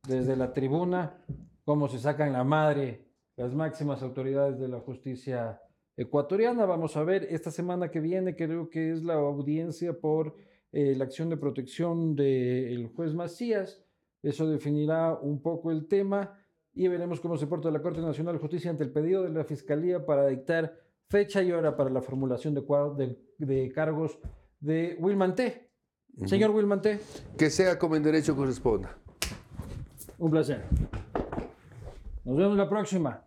desde la tribuna cómo se sacan la madre las máximas autoridades de la justicia ecuatoriana. Vamos a ver esta semana que viene, creo que es la audiencia por eh, la acción de protección del juez Macías. Eso definirá un poco el tema y veremos cómo se porta la Corte Nacional de Justicia ante el pedido de la Fiscalía para dictar fecha y hora para la formulación de, de- de cargos de Wilman T. Señor Wilman T, Que sea como en derecho corresponda. un placer. Nos vemos la próxima.